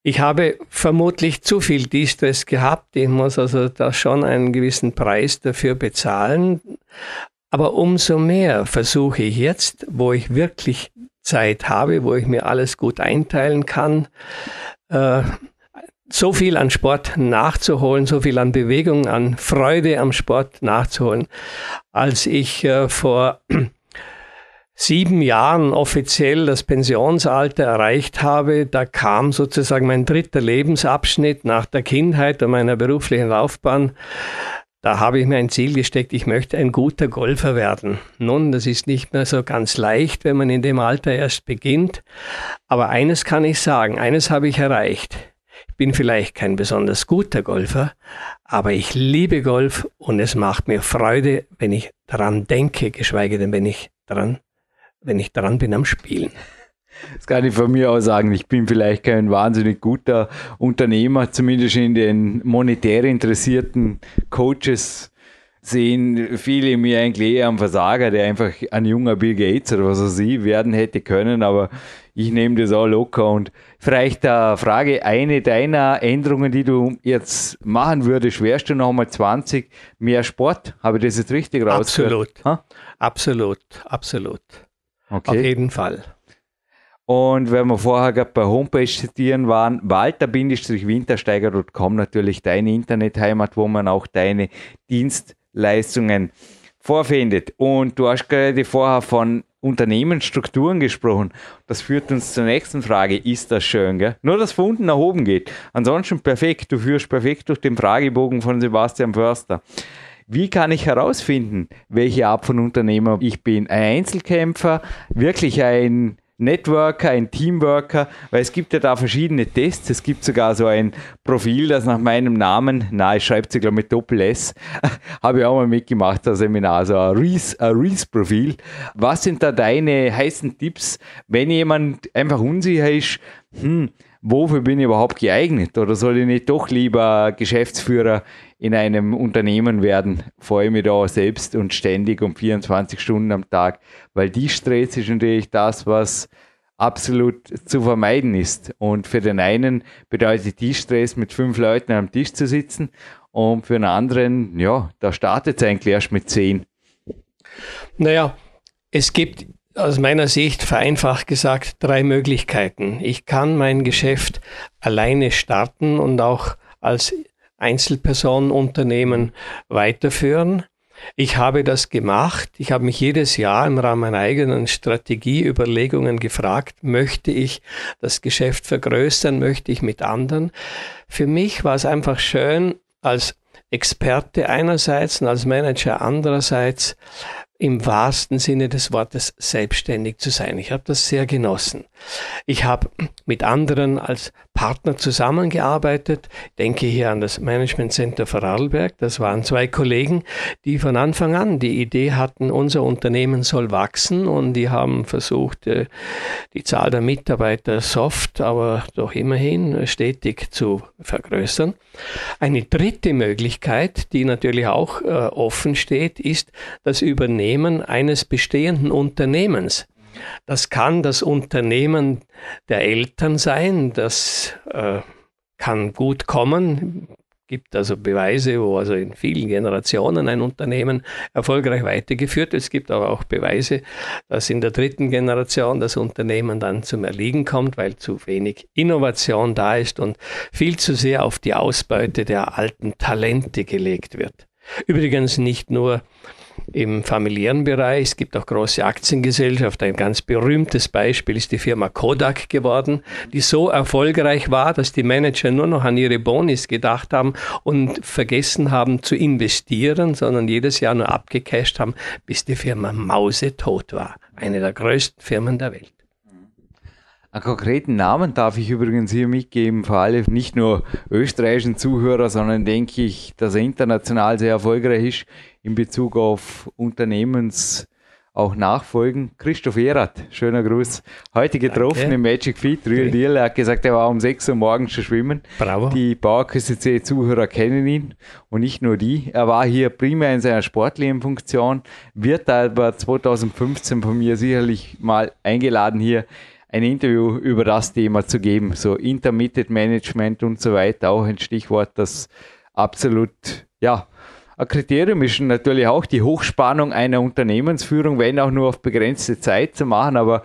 ich habe vermutlich zu viel Distress gehabt. Ich muss also da schon einen gewissen Preis dafür bezahlen. Aber umso mehr versuche ich jetzt, wo ich wirklich Zeit habe, wo ich mir alles gut einteilen kann, äh, so viel an Sport nachzuholen, so viel an Bewegung, an Freude am Sport nachzuholen, als ich äh, vor [CLEARS THROAT] sieben Jahren offiziell das Pensionsalter erreicht habe. Da kam sozusagen mein dritter Lebensabschnitt nach der Kindheit und meiner beruflichen Laufbahn. Da habe ich mir ein Ziel gesteckt, ich möchte ein guter Golfer werden. Nun, das ist nicht mehr so ganz leicht, wenn man in dem Alter erst beginnt. Aber eines kann ich sagen, eines habe ich erreicht bin vielleicht kein besonders guter Golfer, aber ich liebe Golf und es macht mir Freude, wenn ich daran denke, geschweige denn, wenn ich daran, wenn ich daran bin am Spielen. Das kann ich von mir aus sagen. Ich bin vielleicht kein wahnsinnig guter Unternehmer, zumindest in den monetär interessierten Coaches sehen viele mir eigentlich eher am Versager, der einfach ein junger Bill Gates oder was weiß ich werden hätte können, aber ich nehme das auch locker und vielleicht eine Frage, eine deiner Änderungen, die du jetzt machen würdest, wärst du nochmal 20 mehr Sport? Habe ich das jetzt richtig rausgehört? Absolut, ha? absolut, absolut. Okay. Auf jeden Fall. Und wenn wir vorher gerade bei Homepage zitieren waren, walter-wintersteiger.com natürlich deine Internetheimat, wo man auch deine Dienst Leistungen vorfindet. Und du hast gerade vorher von Unternehmensstrukturen gesprochen. Das führt uns zur nächsten Frage. Ist das schön? Gell? Nur, dass von unten nach oben geht. Ansonsten perfekt. Du führst perfekt durch den Fragebogen von Sebastian Förster. Wie kann ich herausfinden, welche Art von Unternehmer ich bin? Ein Einzelkämpfer, wirklich ein Networker, ein Teamworker, weil es gibt ja da verschiedene Tests. Es gibt sogar so ein Profil, das nach meinem Namen, na, ich schreibe es glaube mit Doppel S, [LAUGHS] habe ich auch mal mitgemacht, das Seminar, so ein Reese-Profil. Was sind da deine heißen Tipps, wenn jemand einfach unsicher ist, hm, wofür bin ich überhaupt geeignet? Oder soll ich nicht doch lieber Geschäftsführer in einem Unternehmen werden, vor allem da selbst und ständig um 24 Stunden am Tag, weil die Stress ist natürlich das, was absolut zu vermeiden ist. Und für den einen bedeutet die Stress, mit fünf Leuten am Tisch zu sitzen und für den anderen, ja, da startet es eigentlich erst mit zehn. Naja, es gibt aus meiner Sicht vereinfacht gesagt drei Möglichkeiten. Ich kann mein Geschäft alleine starten und auch als Einzelpersonenunternehmen weiterführen. Ich habe das gemacht. Ich habe mich jedes Jahr im Rahmen meiner eigenen Strategieüberlegungen gefragt, möchte ich das Geschäft vergrößern, möchte ich mit anderen. Für mich war es einfach schön, als Experte einerseits und als Manager andererseits im wahrsten Sinne des Wortes selbstständig zu sein. Ich habe das sehr genossen. Ich habe mit anderen als Partner zusammengearbeitet. Ich denke hier an das Management Center Vorarlberg. Das waren zwei Kollegen, die von Anfang an die Idee hatten, unser Unternehmen soll wachsen und die haben versucht, äh, die Zahl der Mitarbeiter soft, aber doch immerhin stetig zu vergrößern. Eine dritte Möglichkeit, die natürlich auch äh, offen steht, ist das Übernehmen eines bestehenden Unternehmens. Das kann das Unternehmen der Eltern sein, das äh, kann gut kommen. Gibt also Beweise, wo also in vielen Generationen ein Unternehmen erfolgreich weitergeführt wird. Es gibt aber auch Beweise, dass in der dritten Generation das Unternehmen dann zum Erliegen kommt, weil zu wenig Innovation da ist und viel zu sehr auf die Ausbeute der alten Talente gelegt wird. Übrigens nicht nur im familiären Bereich. Es gibt auch große Aktiengesellschaften. Ein ganz berühmtes Beispiel ist die Firma Kodak geworden, die so erfolgreich war, dass die Manager nur noch an ihre Bonis gedacht haben und vergessen haben zu investieren, sondern jedes Jahr nur abgecasht haben, bis die Firma mausetot war. Eine der größten Firmen der Welt. Einen konkreten Namen darf ich übrigens hier mitgeben, vor allem nicht nur österreichischen Zuhörer, sondern denke ich, dass er international sehr erfolgreich ist in Bezug auf Unternehmens auch nachfolgen. Christoph Erath, schöner Gruß. Heute getroffen Danke. im Magic Feet, Real Deal. Er hat gesagt, er war um 6 Uhr morgens schon schwimmen. Bravo. Die Bauerküste Zuhörer kennen ihn und nicht nur die. Er war hier primär in seiner sportlichen Funktion, wird aber 2015 von mir sicherlich mal eingeladen hier ein Interview über das Thema zu geben, so Intermittent Management und so weiter, auch ein Stichwort, das absolut, ja, ein Kriterium ist natürlich auch die Hochspannung einer Unternehmensführung, wenn auch nur auf begrenzte Zeit zu machen, aber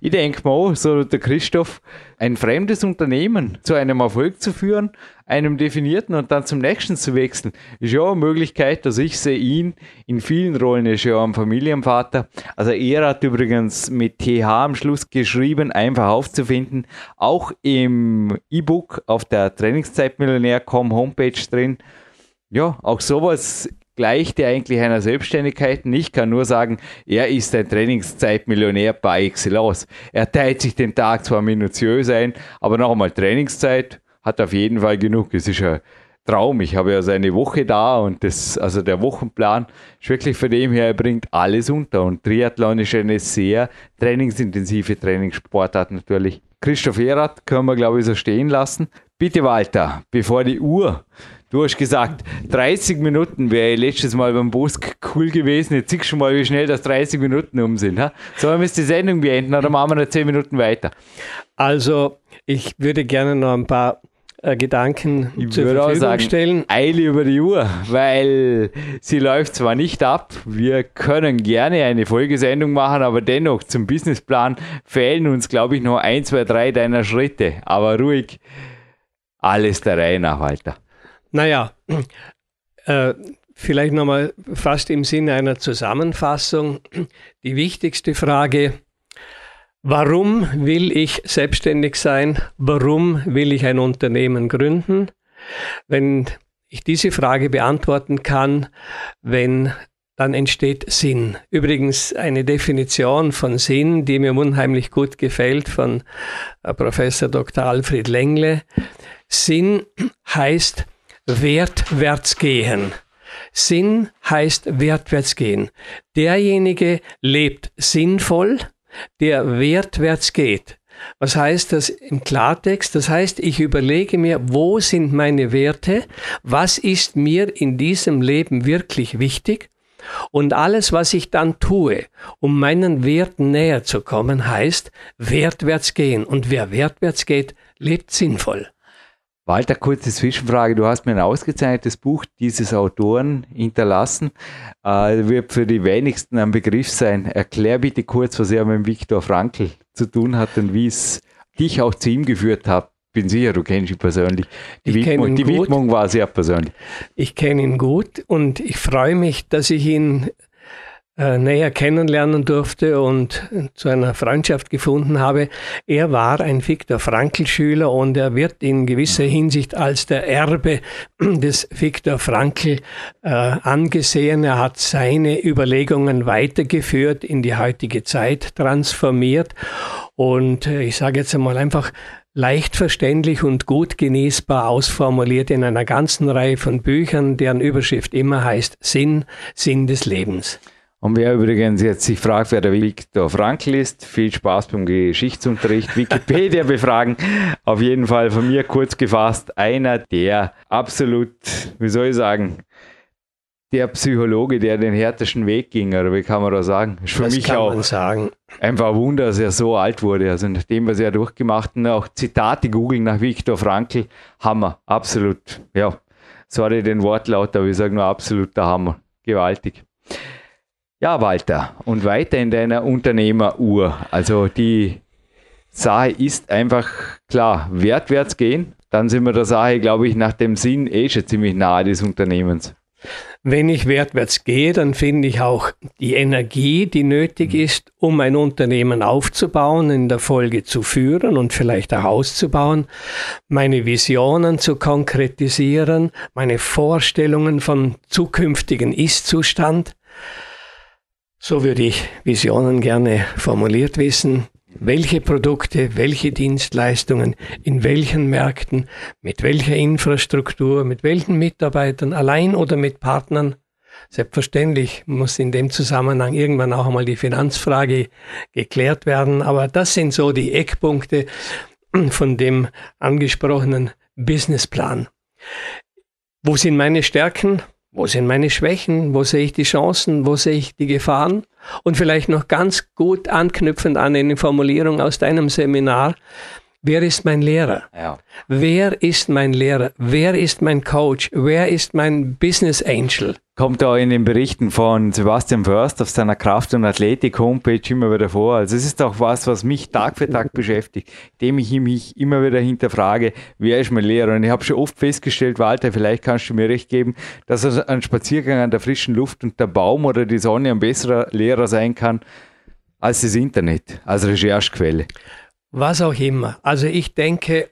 ich denke mal, so der Christoph, ein fremdes Unternehmen zu einem Erfolg zu führen, einem definierten und dann zum nächsten zu wechseln, ist ja eine Möglichkeit, dass ich sehe ihn in vielen Rollen, ist ja ein Familienvater. Also er hat übrigens mit TH am Schluss geschrieben, einfach aufzufinden, auch im E-Book auf der Trainingszeitmillionär.com Homepage drin. Ja, auch sowas gleicht ja eigentlich einer Selbstständigkeit. Ich kann nur sagen, er ist ein Trainingszeitmillionär par excellence. Er teilt sich den Tag zwar minutiös ein, aber noch einmal Trainingszeit hat auf jeden Fall genug. Es ist ein Traum. Ich habe ja seine Woche da und das, also der Wochenplan ist wirklich von dem her, er bringt alles unter. Und Triathlon ist eine sehr trainingsintensive Trainingssportart natürlich. Christoph Erath können wir, glaube ich, so stehen lassen. Bitte, Walter, bevor die Uhr Du hast gesagt, 30 Minuten wäre letztes Mal beim Bus cool gewesen. Jetzt siehst du mal, wie schnell das 30 Minuten um sind. Ha? Sollen wir jetzt die Sendung beenden oder machen wir noch 10 Minuten weiter? Also, ich würde gerne noch ein paar äh, Gedanken ich zur würde Verfügung auch sagen, stellen. Eile über die Uhr, weil sie läuft zwar nicht ab. Wir können gerne eine Folgesendung machen, aber dennoch zum Businessplan fehlen uns, glaube ich, noch ein, zwei, drei deiner Schritte. Aber ruhig, alles der Reihe nach, Walter. Naja, äh, vielleicht nochmal fast im Sinne einer Zusammenfassung. Die wichtigste Frage, warum will ich selbstständig sein? Warum will ich ein Unternehmen gründen? Wenn ich diese Frage beantworten kann, wenn dann entsteht Sinn. Übrigens eine Definition von Sinn, die mir unheimlich gut gefällt, von äh, Professor Dr. Alfred Lengle. Sinn heißt wertwärts gehen. Sinn heißt wertwärts gehen. Derjenige lebt sinnvoll, der wertwärts geht. Was heißt das im Klartext? Das heißt, ich überlege mir, wo sind meine Werte? Was ist mir in diesem Leben wirklich wichtig? Und alles, was ich dann tue, um meinen Werten näher zu kommen, heißt wertwärts gehen. Und wer wertwärts geht, lebt sinnvoll. Walter, kurze Zwischenfrage. Du hast mir ein ausgezeichnetes Buch dieses Autoren hinterlassen. Äh, wird für die wenigsten ein Begriff sein. Erklär bitte kurz, was er mit Viktor Frankl zu tun hat und wie es dich auch zu ihm geführt hat, bin sicher, du kennst ihn persönlich. Die, Ich Widmung, ihn die. Widmung war sehr persönlich. Ich kenne ihn gut und ich freue mich, dass ich ihn äh, näher kennenlernen durfte und zu einer Freundschaft gefunden habe. Er war ein Viktor Frankl-Schüler und er wird in gewisser Hinsicht als der Erbe [CLEARS THROAT] des Viktor Frankl äh, angesehen. Er hat seine Überlegungen weitergeführt, in die heutige Zeit transformiert und äh, ich sage jetzt einmal einfach leicht verständlich und gut genießbar ausformuliert in einer ganzen Reihe von Büchern, deren Überschrift immer heißt Sinn, Sinn des Lebens. Und wer übrigens jetzt sich fragt, wer der Viktor Frankl ist, viel Spaß beim Geschichtsunterricht, Wikipedia [LAUGHS] befragen. Auf jeden Fall von mir kurz gefasst, einer der absolut, wie soll ich sagen, der Psychologe, der den härtesten Weg ging, oder wie kann man da sagen? Ist für das mich auch einfach ein Wunder, dass er so alt wurde. Also nach dem, was er durchgemacht hat, und auch Zitate googeln nach Viktor Frankl, Hammer, absolut. Ja, sorry den Wortlaut, aber ich sage nur absoluter Hammer. Gewaltig. Ja, Walter, und weiter in deiner Unternehmeruhr. Also die Sache ist einfach klar, wertwärts gehen, dann sind wir der Sache, glaube ich, nach dem Sinn eh schon ziemlich nahe des Unternehmens. Wenn ich wertwärts gehe, dann finde ich auch die Energie, die nötig ist, um ein Unternehmen aufzubauen, in der Folge zu führen und vielleicht auch auszubauen, meine Visionen zu konkretisieren, meine Vorstellungen vom zukünftigen Ist-Zustand. So würde ich Visionen gerne formuliert wissen. Welche Produkte, welche Dienstleistungen, in welchen Märkten, mit welcher Infrastruktur, mit welchen Mitarbeitern, allein oder mit Partnern. Selbstverständlich muss in dem Zusammenhang irgendwann auch einmal die Finanzfrage geklärt werden, aber das sind so die Eckpunkte von dem angesprochenen Businessplan. Wo sind meine Stärken? Wo sind meine Schwächen? Wo sehe ich die Chancen? Wo sehe ich die Gefahren? Und vielleicht noch ganz gut anknüpfend an eine Formulierung aus deinem Seminar. Wer ist mein Lehrer? Ja. Wer ist mein Lehrer? Wer ist mein Coach? Wer ist mein Business Angel? Kommt da in den Berichten von Sebastian Först auf seiner Kraft- und Athletik-Homepage immer wieder vor. Also es ist auch was, was mich Tag für Tag beschäftigt, dem ich mich immer wieder hinterfrage, wer ist mein Lehrer? Und ich habe schon oft festgestellt, Walter, vielleicht kannst du mir recht geben, dass ein Spaziergang an der frischen Luft und der Baum oder die Sonne ein besserer Lehrer sein kann als das Internet, als Recherchequelle. Was auch immer. Also ich denke,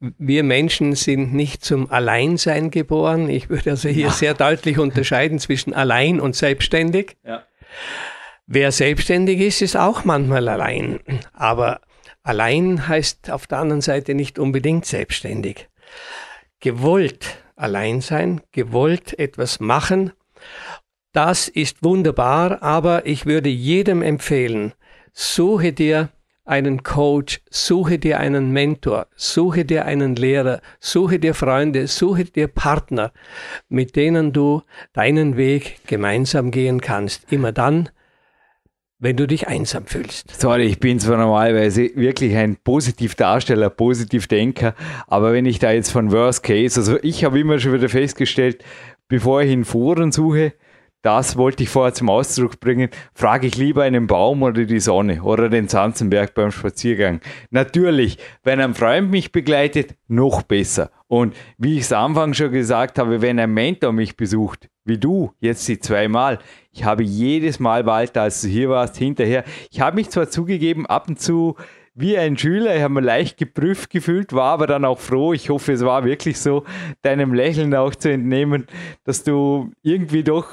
wir Menschen sind nicht zum Alleinsein geboren. Ich würde also hier sehr deutlich unterscheiden zwischen allein und selbstständig. Ja. Wer selbstständig ist, ist auch manchmal allein. Aber allein heißt auf der anderen Seite nicht unbedingt selbstständig. Gewollt allein sein, gewollt etwas machen, das ist wunderbar, aber ich würde jedem empfehlen, suche dir einen Coach, suche dir einen Mentor, suche dir einen Lehrer, suche dir Freunde, suche dir Partner, mit denen du deinen Weg gemeinsam gehen kannst. Immer dann, wenn du dich einsam fühlst. Sorry, ich bin zwar normalerweise wirklich ein Positivdarsteller, Positivdenker, aber wenn ich da jetzt von Worst Case, also ich habe immer schon wieder festgestellt, bevor ich in Foren suche, das wollte ich vorher zum Ausdruck bringen, frage ich lieber einen Baum oder die Sonne oder den Zanzenberg beim Spaziergang. Natürlich, wenn ein Freund mich begleitet, noch besser. Und wie ich es am Anfang schon gesagt habe, wenn ein Mentor mich besucht, wie du, jetzt die zweimal, ich habe jedes Mal, Walter, als du hier warst, hinterher, ich habe mich zwar zugegeben, ab und zu wie ein Schüler, ich habe mir leicht geprüft gefühlt, war aber dann auch froh, ich hoffe, es war wirklich so, deinem Lächeln auch zu entnehmen, dass du irgendwie doch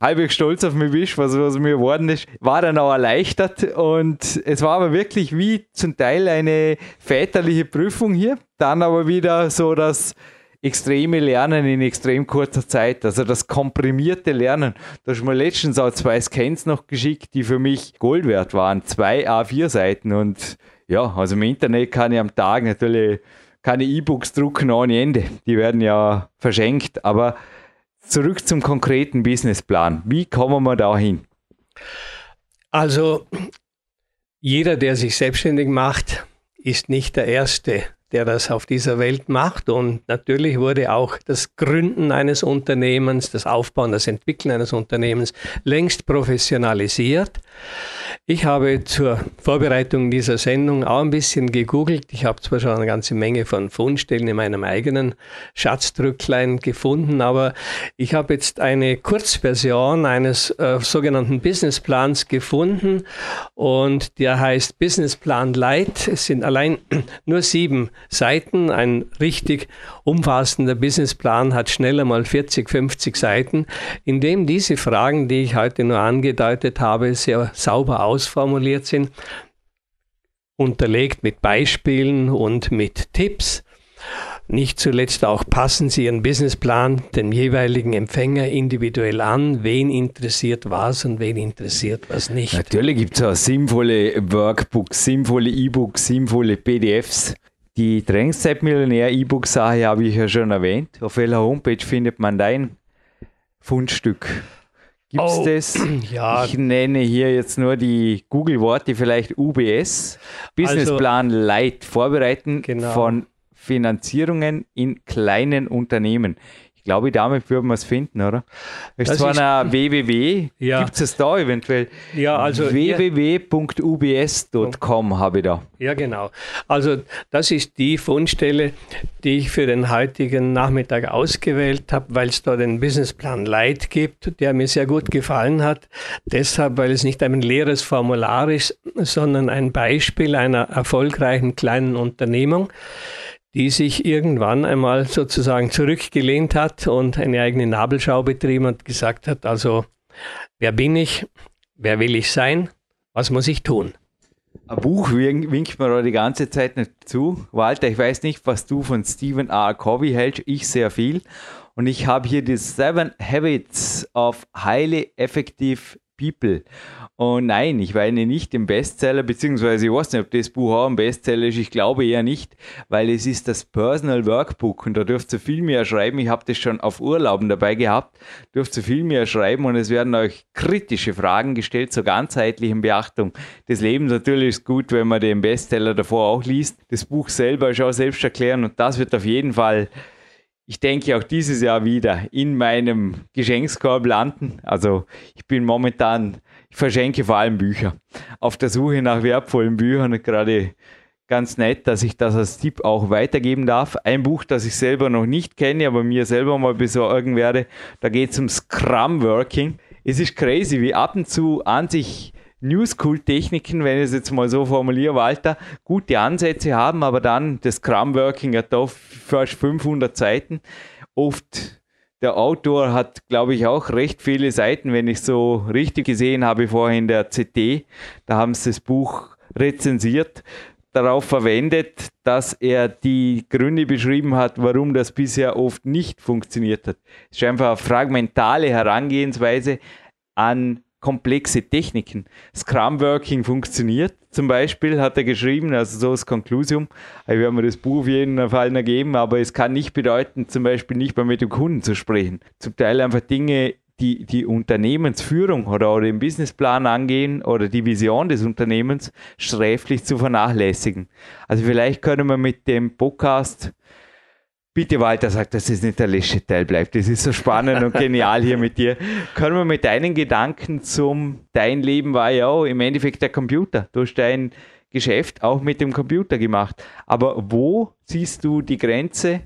halbwegs stolz auf mich bist, was, was mir geworden ist, war dann auch erleichtert und es war aber wirklich wie zum Teil eine väterliche Prüfung hier, dann aber wieder so das extreme Lernen in extrem kurzer Zeit, also das komprimierte Lernen. Da du mir letztens auch zwei Scans noch geschickt, die für mich Gold wert waren, zwei A4-Seiten und ja, also im Internet kann ich am Tag natürlich keine E-Books drucken ohne Ende. Die werden ja verschenkt. Aber zurück zum konkreten Businessplan. Wie kommen wir da hin? Also jeder, der sich selbstständig macht, ist nicht der Erste, der das auf dieser Welt macht. Und natürlich wurde auch das Gründen eines Unternehmens, das Aufbauen, das Entwickeln eines Unternehmens längst professionalisiert. Ich habe zur Vorbereitung dieser Sendung auch ein bisschen gegoogelt. Ich habe zwar schon eine ganze Menge von Fundstellen in meinem eigenen Schatzdrücklein gefunden, aber ich habe jetzt eine Kurzversion eines äh, sogenannten Businessplans gefunden und der heißt Businessplan Light. Es sind allein [CLEARS THROAT] nur sieben Seiten. Ein richtig umfassender Businessplan hat schneller mal 40, 50 Seiten, in dem diese Fragen, die ich heute nur angedeutet habe, sehr sauber ausformuliert sind, unterlegt mit Beispielen und mit Tipps. Nicht zuletzt auch passen Sie Ihren Businessplan dem jeweiligen Empfänger individuell an. Wen interessiert was und wen interessiert was nicht. Natürlich gibt es auch sinnvolle Workbooks, sinnvolle E-Books, sinnvolle PDFs. Die Trainingszeit-Millionär-E-Book-Sache habe ich ja schon erwähnt. Auf welcher Homepage findet man dein Fundstück? Gibt es oh, das? [CLEARS THROAT] Ja. Ich nenne hier jetzt nur die Google-Worte, vielleicht UBS. Businessplan also, Light, Vorbereiten genau. von Finanzierungen in kleinen Unternehmen. Ich glaube, damit würden wir es finden, oder? Ist [LAUGHS] das zwar eine www, ja. gibt es da eventuell? Ja, also www.ubs.com habe ich da. Ja, genau. Also das ist die Fundstelle, die ich für den heutigen Nachmittag ausgewählt habe, weil es da den Businessplan Light gibt, der mir sehr gut gefallen hat. Deshalb, weil es nicht ein leeres Formular ist, sondern ein Beispiel einer erfolgreichen kleinen Unternehmung die sich irgendwann einmal sozusagen zurückgelehnt hat und eine eigene Nabelschau betrieben und gesagt hat, also wer bin ich, wer will ich sein, was muss ich tun? Ein Buch winkt mir da die ganze Zeit nicht zu. Walter, ich weiß nicht, was du von Stephen R. Covey hältst. Ich sehr viel. Und ich habe hier die Seven Habits of Highly Effective People. Und nein, ich meine nicht im Bestseller, beziehungsweise ich weiß nicht, ob das Buch auch ein Bestseller ist. Ich glaube eher nicht, weil es ist das Personal Workbook und da dürft ihr viel mehr schreiben. Ich habe das schon auf Urlauben dabei gehabt. Dürft ihr viel mehr schreiben und es werden euch kritische Fragen gestellt zur ganzheitlichen Beachtung des Lebens. Natürlich ist gut, wenn man den Bestseller davor auch liest. Das Buch selber ist auch selbst erklären und das wird auf jeden Fall ich denke auch dieses Jahr wieder in meinem Geschenkskorb landen. Also ich bin momentan ich verschenke vor allem Bücher. Auf der Suche nach wertvollen Büchern, gerade ganz nett, dass ich das als Tipp auch weitergeben darf. Ein Buch, das ich selber noch nicht kenne, aber mir selber mal besorgen werde, da geht es um Scrum Working. Es ist crazy, wie ab und zu an sich New School Techniken, wenn ich es jetzt mal so formuliere, Walter, gute Ansätze haben, aber dann das Scrum Working hat doch fast 500 Seiten. Oft der Autor hat, glaube ich, auch recht viele Seiten, wenn ich so richtig gesehen habe vorhin der CT. Da haben sie das Buch rezensiert, darauf verwendet, dass er die Gründe beschrieben hat, warum das bisher oft nicht funktioniert hat. Es ist einfach eine fragmentale Herangehensweise an komplexe Techniken. Scrum Working funktioniert. Zum Beispiel hat er geschrieben, also so das Konklusium, ich werde mir das Buch auf jeden Fall ergeben, aber es kann nicht bedeuten, zum Beispiel nicht mal mit dem Kunden zu sprechen. Zum Teil einfach Dinge, die die Unternehmensführung oder, oder den Businessplan angehen oder die Vision des Unternehmens sträflich zu vernachlässigen. Also vielleicht können wir mit dem Podcast Bitte Walter, sag, dass es nicht der letzte Teil bleibt. Das ist so spannend und genial hier mit dir. Können wir mit deinen Gedanken zum, dein Leben war ja auch im Endeffekt der Computer. Du hast dein Geschäft auch mit dem Computer gemacht. Aber wo siehst du die Grenze?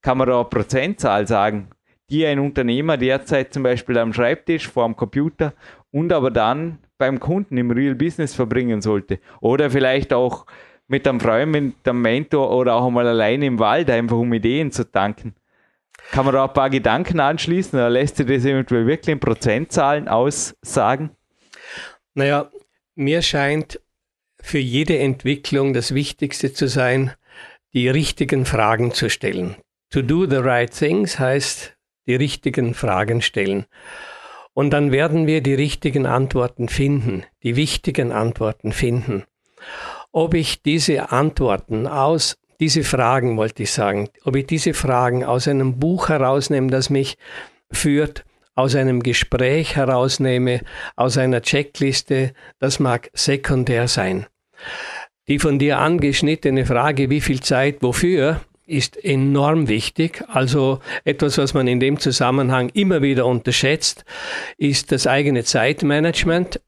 Kann man da eine Prozentzahl sagen, die ein Unternehmer derzeit zum Beispiel am Schreibtisch vor dem Computer und aber dann beim Kunden im Real Business verbringen sollte? Oder vielleicht auch mit einem Freund, mit einem Mentor oder auch einmal alleine im Wald, einfach um Ideen zu tanken. Kann man da ein paar Gedanken anschließen oder lässt sich das eventuell wirklich in Prozentzahlen aussagen? Naja, mir scheint für jede Entwicklung das Wichtigste zu sein, die richtigen Fragen zu stellen. To do the right things heißt die richtigen Fragen stellen. Und dann werden wir die richtigen Antworten finden, die wichtigen Antworten finden ob ich diese Antworten aus, diese Fragen wollte ich sagen, ob ich diese Fragen aus einem Buch herausnehme, das mich führt, aus einem Gespräch herausnehme, aus einer Checkliste, das mag sekundär sein. Die von dir angeschnittene Frage, wie viel Zeit wofür, ist enorm wichtig. Also etwas, was man in dem Zusammenhang immer wieder unterschätzt, ist das eigene Zeitmanagement.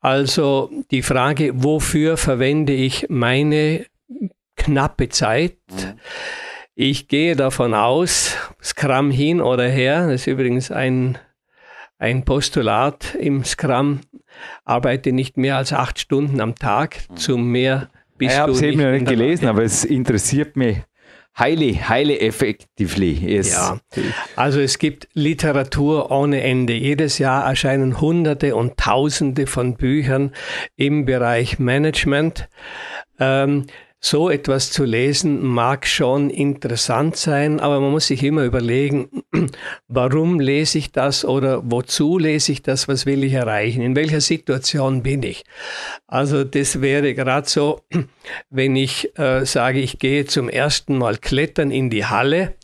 Also die Frage, wofür verwende ich meine knappe Zeit? Ich gehe davon aus, Scrum hin oder her, das ist übrigens ein, ein Postulat im Scrum, arbeite nicht mehr als acht Stunden am Tag, zu mehr bist ich habe es eben noch nicht gelesen, aber es interessiert mich highly, highly effectively. Yes. Ja, also es gibt Literatur ohne Ende. Jedes Jahr erscheinen Hunderte und Tausende von Büchern im Bereich Management. Ähm, so etwas zu lesen mag schon interessant sein, aber man muss sich immer überlegen, [CLEARS THROAT] warum lese ich das oder wozu lese ich das, was will ich erreichen, in welcher Situation bin ich. Also das wäre gerade so, [CLEARS THROAT] wenn ich äh, sage, ich gehe zum ersten Mal klettern in die Halle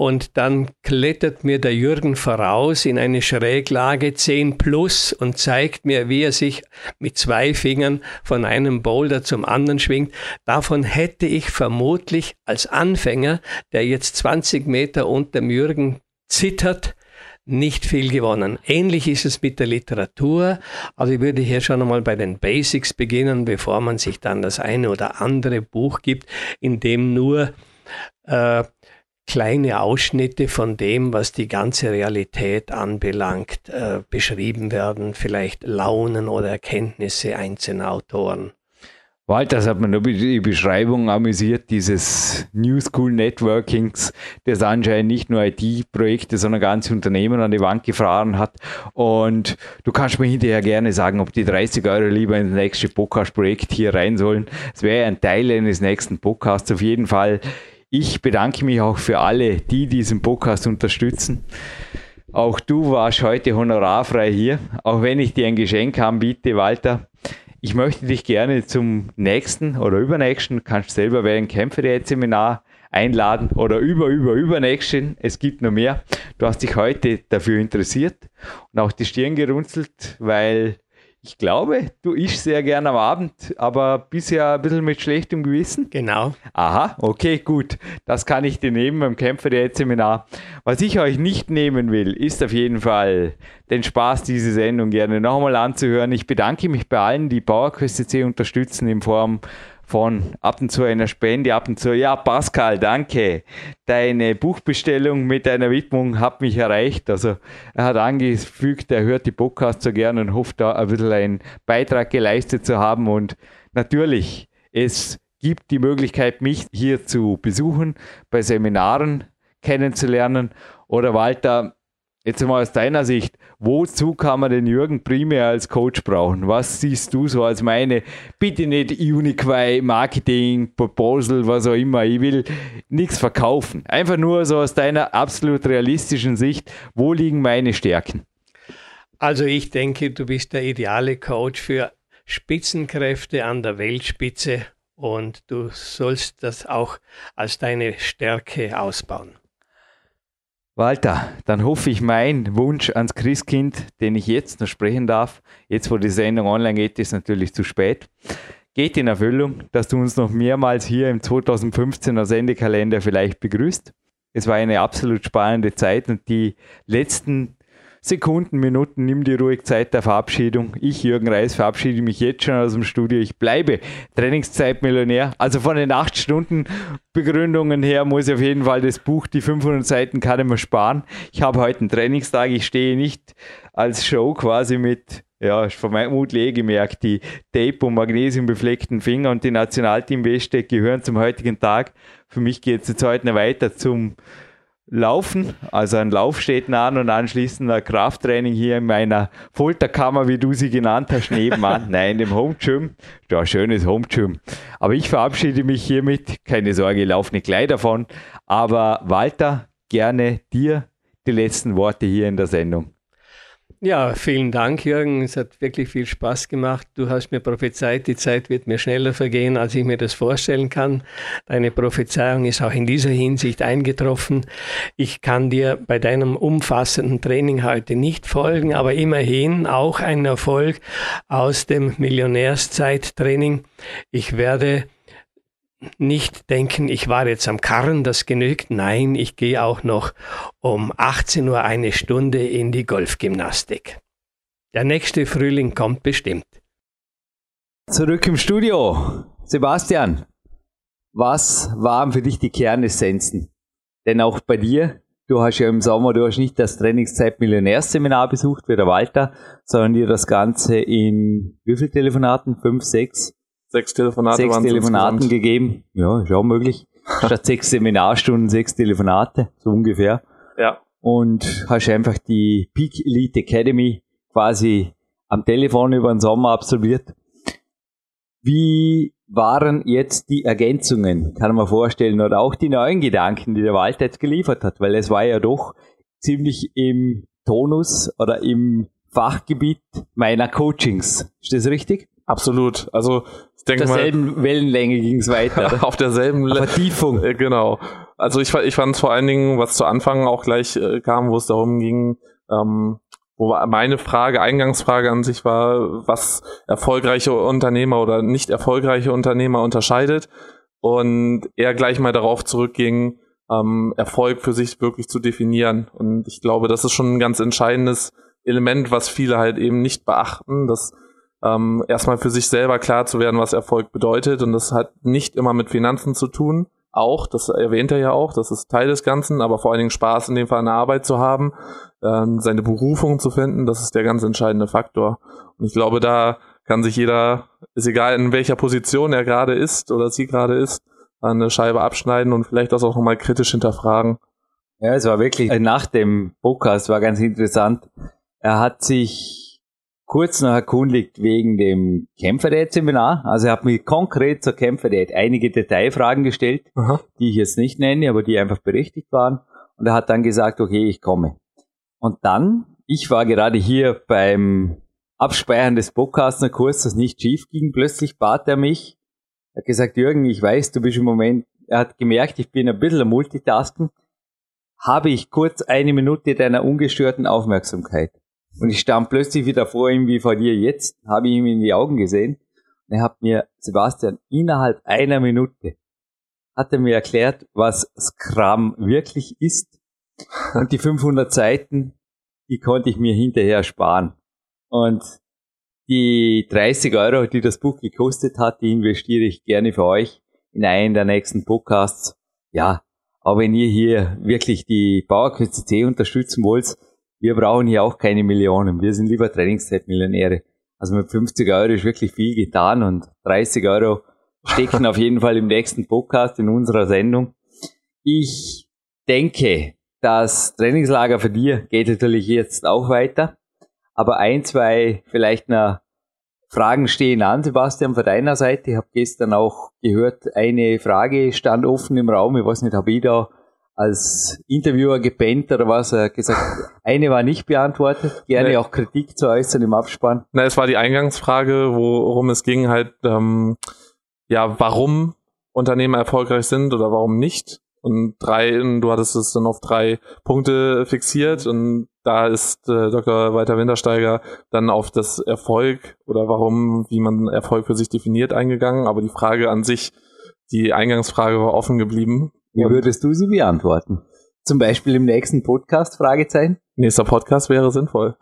und dann klettert mir der Jürgen voraus in eine Schräglage 10 plus und zeigt mir, wie er sich mit zwei Fingern von einem Boulder zum anderen schwingt. Davon hätte ich vermutlich als Anfänger, der jetzt 20 Meter unter dem Jürgen zittert, nicht viel gewonnen. Ähnlich ist es mit der Literatur. Also ich würde hier schon einmal bei den Basics beginnen, bevor man sich dann das eine oder andere Buch gibt, in dem nur äh, kleine Ausschnitte von dem, was die ganze Realität anbelangt, äh, beschrieben werden, vielleicht Launen oder Erkenntnisse einzelner Autoren. Walter, das hat nur die Beschreibung amüsiert, dieses New School Networkings, das anscheinend nicht nur IT-Projekte, sondern ganze Unternehmen an die Wand gefahren hat. Und du kannst mir hinterher gerne sagen, ob die 30 Euro lieber ins nächste Podcast-Projekt hier rein sollen. Es wäre ein Teil eines nächsten Podcasts. Auf jeden Fall ich bedanke mich auch für alle, die diesen Podcast unterstützen. Auch du warst heute honorarfrei hier, auch wenn ich dir ein Geschenk anbiete, Walter. Ich möchte dich gerne zum nächsten oder übernächsten, kannst selber wählen, Kämpfer-Seminar einladen oder über, über, übernächsten. Es gibt noch mehr. Du hast dich heute dafür interessiert und auch die Stirn gerunzelt, weil ich glaube, du ischst sehr gern am Abend, aber bisher ein bisschen mit schlechtem Gewissen. Genau. Aha, okay, gut. Das kann ich dir nehmen beim Kämpfer der Seminar. Was ich euch nicht nehmen will, ist auf jeden Fall den Spaß, diese Sendung gerne nochmal anzuhören. Ich bedanke mich bei allen, die PowerQuest CC unterstützen in Form von ab und zu einer Spende, ab und zu, ja, Pascal, danke. Deine Buchbestellung mit deiner Widmung hat mich erreicht. Also er hat angefügt, er hört die Podcasts so gern und hofft da ein bisschen einen Beitrag geleistet zu haben. Und natürlich, es gibt die Möglichkeit, mich hier zu besuchen, bei Seminaren kennenzulernen. Oder Walter, Jetzt mal aus deiner Sicht, wozu kann man den Jürgen primär als Coach brauchen? Was siehst du so als meine, bitte nicht Uniquai, Marketing, Proposal, was auch immer, ich will nichts verkaufen. Einfach nur so aus deiner absolut realistischen Sicht, wo liegen meine Stärken? Also ich denke, du bist der ideale Coach für Spitzenkräfte an der Weltspitze und du sollst das auch als deine Stärke ausbauen. Walter, dann hoffe ich, mein Wunsch ans Christkind, den ich jetzt noch sprechen darf, jetzt wo die Sendung online geht, ist natürlich zu spät, geht in Erfüllung, dass du uns noch mehrmals hier im 2015er Sendekalender vielleicht begrüßt. Es war eine absolut spannende Zeit und die letzten Sekunden, Minuten, nimm dir ruhig Zeit der Verabschiedung. Ich, Jürgen Reis, verabschiede mich jetzt schon aus dem Studio. Ich bleibe Trainingszeitmillionär. Also von den 8 Stunden Begründungen her muss ich auf jeden Fall das Buch, die 500 Seiten kann ich mir sparen. Ich habe heute einen Trainingstag. Ich stehe nicht als Show quasi mit ja, ist vermutlich eh gemerkt, die Tape- und Magnesium befleckten Finger und die Nationalteam-Weste gehören zum heutigen Tag. Für mich geht es jetzt heute noch weiter zum Laufen, also ein Lauf steht an und anschließend ein Krafttraining hier in meiner Folterkammer, wie du sie genannt hast, nebenan. [LAUGHS] Nein, im Home Gym. Ja, schönes Home Gym. Aber ich verabschiede mich hiermit. Keine Sorge, ich laufe nicht gleich davon. Aber Walter, gerne dir die letzten Worte hier in der Sendung. Ja, vielen Dank, Jürgen. Es hat wirklich viel Spaß gemacht. Du hast mir prophezeit, die Zeit wird mir schneller vergehen, als ich mir das vorstellen kann. Deine Prophezeiung ist auch in dieser Hinsicht eingetroffen. Ich kann dir bei deinem umfassenden Training heute nicht folgen, aber immerhin auch ein Erfolg aus dem Millionärszeit-Training. Ich werde nicht denken, ich war jetzt am Karren, das genügt. Nein, ich gehe auch noch um 18 Uhr eine Stunde in die Golfgymnastik. Der nächste Frühling kommt bestimmt. Zurück im Studio. Sebastian, was waren für dich die Kernessenzen? Denn auch bei dir, du hast ja im Sommer, du hast nicht das Trainingszeit Millionärseminar besucht wie der Walter, sondern dir das Ganze in wie viele Telefonaten? Fünf, sechs? Sechs Telefonate sechs waren Telefonaten gegeben. Ja, ist auch möglich. [LAUGHS] Statt sechs Seminarstunden, sechs Telefonate, so ungefähr. Ja. Und hast einfach die Peak Elite Academy quasi am Telefon über den Sommer absolviert. Wie waren jetzt die Ergänzungen, kann man vorstellen, oder auch die neuen Gedanken, die der Walter jetzt geliefert hat, weil es war ja doch ziemlich im Tonus oder im Fachgebiet meiner Coachings. Ist das richtig? Absolut. Also ich denke mal. [LAUGHS] Auf derselben Wellenlänge ging es weiter. auf derselben Vertiefung. Äh, genau. Also ich, ich fand es vor allen Dingen, was zu Anfang auch gleich äh, kam, wo es darum ging, ähm, wo meine Frage, Eingangsfrage an sich war, was erfolgreiche Unternehmer oder nicht erfolgreiche Unternehmer unterscheidet. Und er gleich mal darauf zurückging, ähm, Erfolg für sich wirklich zu definieren. Und ich glaube, das ist schon ein ganz entscheidendes Element, was viele halt eben nicht beachten, dass ähm, erstmal für sich selber klar zu werden, was Erfolg bedeutet. Und das hat nicht immer mit Finanzen zu tun. Auch, das erwähnt er ja auch, das ist Teil des Ganzen, aber vor allen Dingen Spaß in dem Fall eine Arbeit zu haben, ähm, seine Berufung zu finden, das ist der ganz entscheidende Faktor. Und ich glaube, da kann sich jeder, ist egal in welcher Position er gerade ist oder sie gerade ist, eine Scheibe abschneiden und vielleicht das auch nochmal kritisch hinterfragen. Ja, es war wirklich nach dem Podcast war ganz interessant. Er hat sich kurz noch erkundigt wegen dem Kämpferdiät-Seminar. Also er hat mir konkret zur Kämpferdiät einige Detailfragen gestellt, Aha. die ich jetzt nicht nenne, aber die einfach berechtigt waren. Und er hat dann gesagt, okay, ich komme. Und dann, ich war gerade hier beim Abspeichern des kurz, das nicht schief ging. Plötzlich bat er mich, er hat gesagt, Jürgen, ich weiß, du bist im Moment, er hat gemerkt, ich bin ein bisschen am Multitasken. Habe ich kurz eine Minute deiner ungestörten Aufmerksamkeit? Und ich stand plötzlich wieder vor ihm wie vor dir jetzt, habe ihm in die Augen gesehen. Und er hat mir, Sebastian, innerhalb einer Minute hat er mir erklärt, was Scrum wirklich ist. Und die 500 Seiten, die konnte ich mir hinterher sparen. Und die 30 Euro, die das Buch gekostet hat, die investiere ich gerne für euch in einen der nächsten Podcasts. Ja, aber wenn ihr hier wirklich die Bauerkünste C unterstützen wollt, wir brauchen hier auch keine Millionen. Wir sind lieber Trainingszeitmillionäre. Also mit 50 Euro ist wirklich viel getan und 30 Euro stecken auf jeden Fall im nächsten Podcast in unserer Sendung. Ich denke, das Trainingslager für dir geht natürlich jetzt auch weiter. Aber ein, zwei vielleicht noch Fragen stehen an, Sebastian, von deiner Seite. Ich habe gestern auch gehört, eine Frage stand offen im Raum. Ich weiß nicht, habe ich da als Interviewer gepennt oder was? Er hat gesagt, eine war nicht beantwortet. Gerne nee. auch Kritik zu äußern im Abspann. Na, es war die Eingangsfrage, worum es ging halt, ähm, ja, warum Unternehmen erfolgreich sind oder warum nicht. Und drei, du hattest es dann auf drei Punkte fixiert und da ist äh, Dr. Walter Wintersteiger dann auf das Erfolg oder warum, wie man Erfolg für sich definiert, eingegangen. Aber die Frage an sich, die Eingangsfrage war offen geblieben. Wie würdest du sie beantworten? Zum Beispiel im nächsten Podcast, Fragezeichen? Nächster Podcast wäre sinnvoll.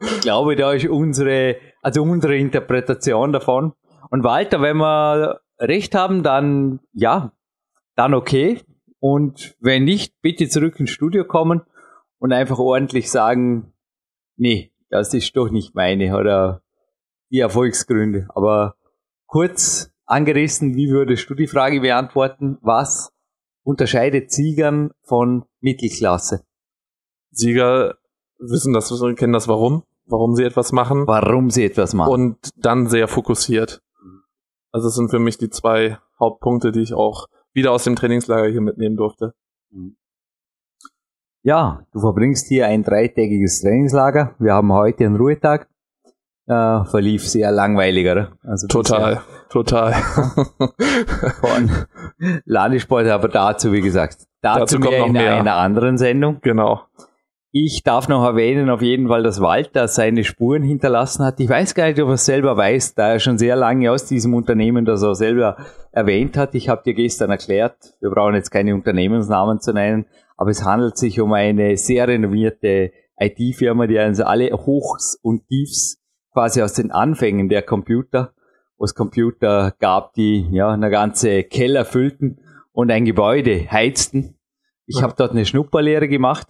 ich glaube, da ist unsere, also unsere Interpretation davon. Und Walter, wenn wir recht haben, dann ja, dann okay. Und wenn nicht, bitte zurück ins Studio kommen und einfach ordentlich sagen, nee, das ist doch nicht meine oder die Erfolgsgründe. Aber kurz angerissen, wie würdest du die Frage beantworten? Was unterscheidet Siegern von Mittelklasse? Sieger wissen das, kennen das warum, warum sie etwas machen. Warum sie etwas machen. Und dann sehr fokussiert. Also das sind für mich die zwei Hauptpunkte, die ich auch wieder aus dem Trainingslager hier mitnehmen durfte. Ja, du verbringst hier ein dreitägiges Trainingslager. Wir haben heute einen Ruhetag. Äh, verlief sehr langweiliger. Also total, total. [LAUGHS] Von Landesport, aber dazu, wie gesagt, dazu, dazu mehr kommt noch in mehr. einer anderen Sendung. Genau. Ich darf noch erwähnen, auf jeden Fall, dass Walter seine Spuren hinterlassen hat. Ich weiß gar nicht, ob er es selber weiß, da er schon sehr lange aus diesem Unternehmen das er selber erwähnt hat. Ich habe dir gestern erklärt, wir brauchen jetzt keine Unternehmensnamen zu nennen, aber es handelt sich um eine sehr renommierte IT-Firma, die uns alle Hochs und Tiefs quasi aus den Anfängen der Computer, wo es Computer gab, die ja eine ganze Keller füllten und ein Gebäude heizten. Ich ja. habe dort eine Schnupperlehre gemacht.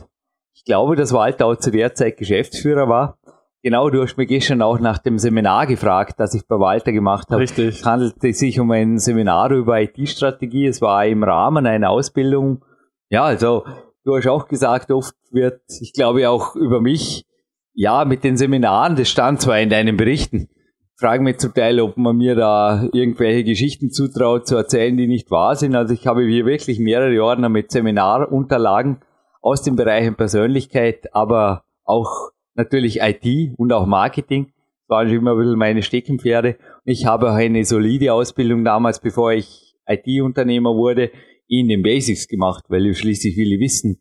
Ich glaube, dass Walter auch zu der Zeit Geschäftsführer war. Genau, du hast mich gestern auch nach dem Seminar gefragt, das ich bei Walter gemacht habe. Richtig. Es handelte sich um ein Seminar über IT-Strategie. Es war im Rahmen einer Ausbildung ja, also du hast auch gesagt, oft wird, ich glaube auch über mich, ja, mit den Seminaren, das stand zwar in deinen Berichten, frage mich zum Teil, ob man mir da irgendwelche Geschichten zutraut zu erzählen, die nicht wahr sind. Also ich habe hier wirklich mehrere Ordner mit Seminarunterlagen aus den Bereichen Persönlichkeit, aber auch natürlich IT und auch Marketing. Das waren schon immer ein bisschen meine Steckenpferde. Ich habe auch eine solide Ausbildung damals, bevor ich IT-Unternehmer wurde, in den Basics gemacht, weil ich schließlich will ich wissen,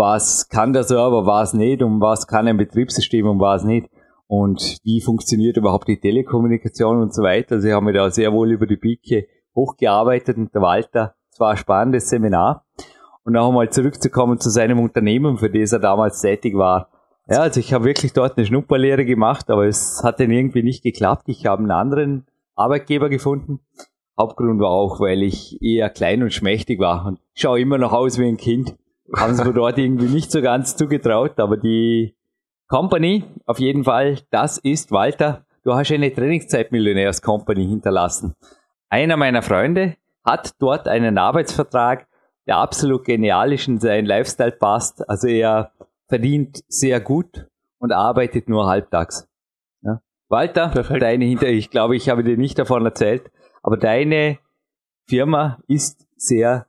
was kann der Server, was nicht und was kann ein Betriebssystem und was nicht und wie funktioniert überhaupt die Telekommunikation und so weiter. Also ich habe mich da sehr wohl über die Pike hochgearbeitet und der Walter, es war ein spannendes Seminar. Und noch einmal zurückzukommen zu seinem Unternehmen, für das er damals tätig war. Ja, also ich habe wirklich dort eine Schnupperlehre gemacht, aber es hat dann irgendwie nicht geklappt. Ich habe einen anderen Arbeitgeber gefunden, Hauptgrund war auch, weil ich eher klein und schmächtig war und schaue immer noch aus wie ein Kind. Haben sie mir dort irgendwie nicht so ganz zugetraut, aber die Company, auf jeden Fall, das ist Walter. Du hast eine Trainingszeit-Millionärs-Company hinterlassen. Einer meiner Freunde hat dort einen Arbeitsvertrag, der absolut genial ist und sein Lifestyle passt. Also er verdient sehr gut und arbeitet nur halbtags. Ja. Walter, Perfekt. deine Hinter, ich glaube, ich habe dir nicht davon erzählt, aber deine Firma ist sehr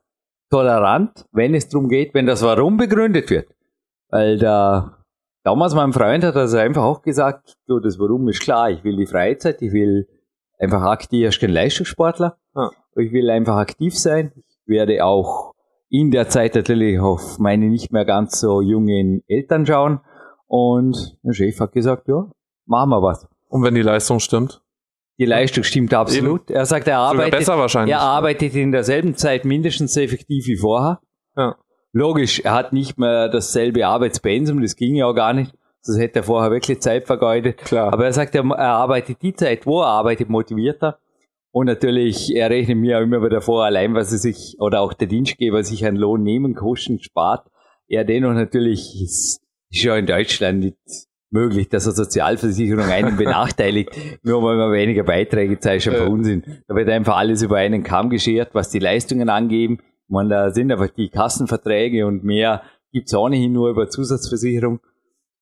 tolerant, wenn es darum geht, wenn das Warum begründet wird. Weil da damals mein Freund hat also einfach auch gesagt, du, das Warum ist klar, ich will die Freizeit, ich will einfach aktiv, ich bin Leistungssportler, ah. ich will einfach aktiv sein. Ich werde auch in der Zeit natürlich auf meine nicht mehr ganz so jungen Eltern schauen. Und der Chef hat gesagt, ja, machen wir was. Und wenn die Leistung stimmt? Die Leistung stimmt absolut. Eben. Er sagt, er arbeitet, er arbeitet in derselben Zeit mindestens so effektiv wie vorher. Ja. Logisch, er hat nicht mehr dasselbe Arbeitspensum, das ging ja auch gar nicht. Das hätte er vorher wirklich Zeit vergeudet. Klar. Aber er sagt, er, arbeitet die Zeit, wo er arbeitet, motivierter. Und natürlich, er rechnet mir auch immer wieder vor, allein was er sich, oder auch der Dienstgeber sich einen Lohn nehmen, Kosten spart. Er dennoch natürlich ist, ist ja in Deutschland nicht möglich, dass eine Sozialversicherung einen benachteiligt, [LAUGHS] nur weil man weniger Beiträge zahlt, schon Unsinn. Da wird einfach alles über einen Kamm geschert, was die Leistungen angeben. Man, da sind einfach die Kassenverträge und mehr gibt's ohnehin nur über Zusatzversicherung.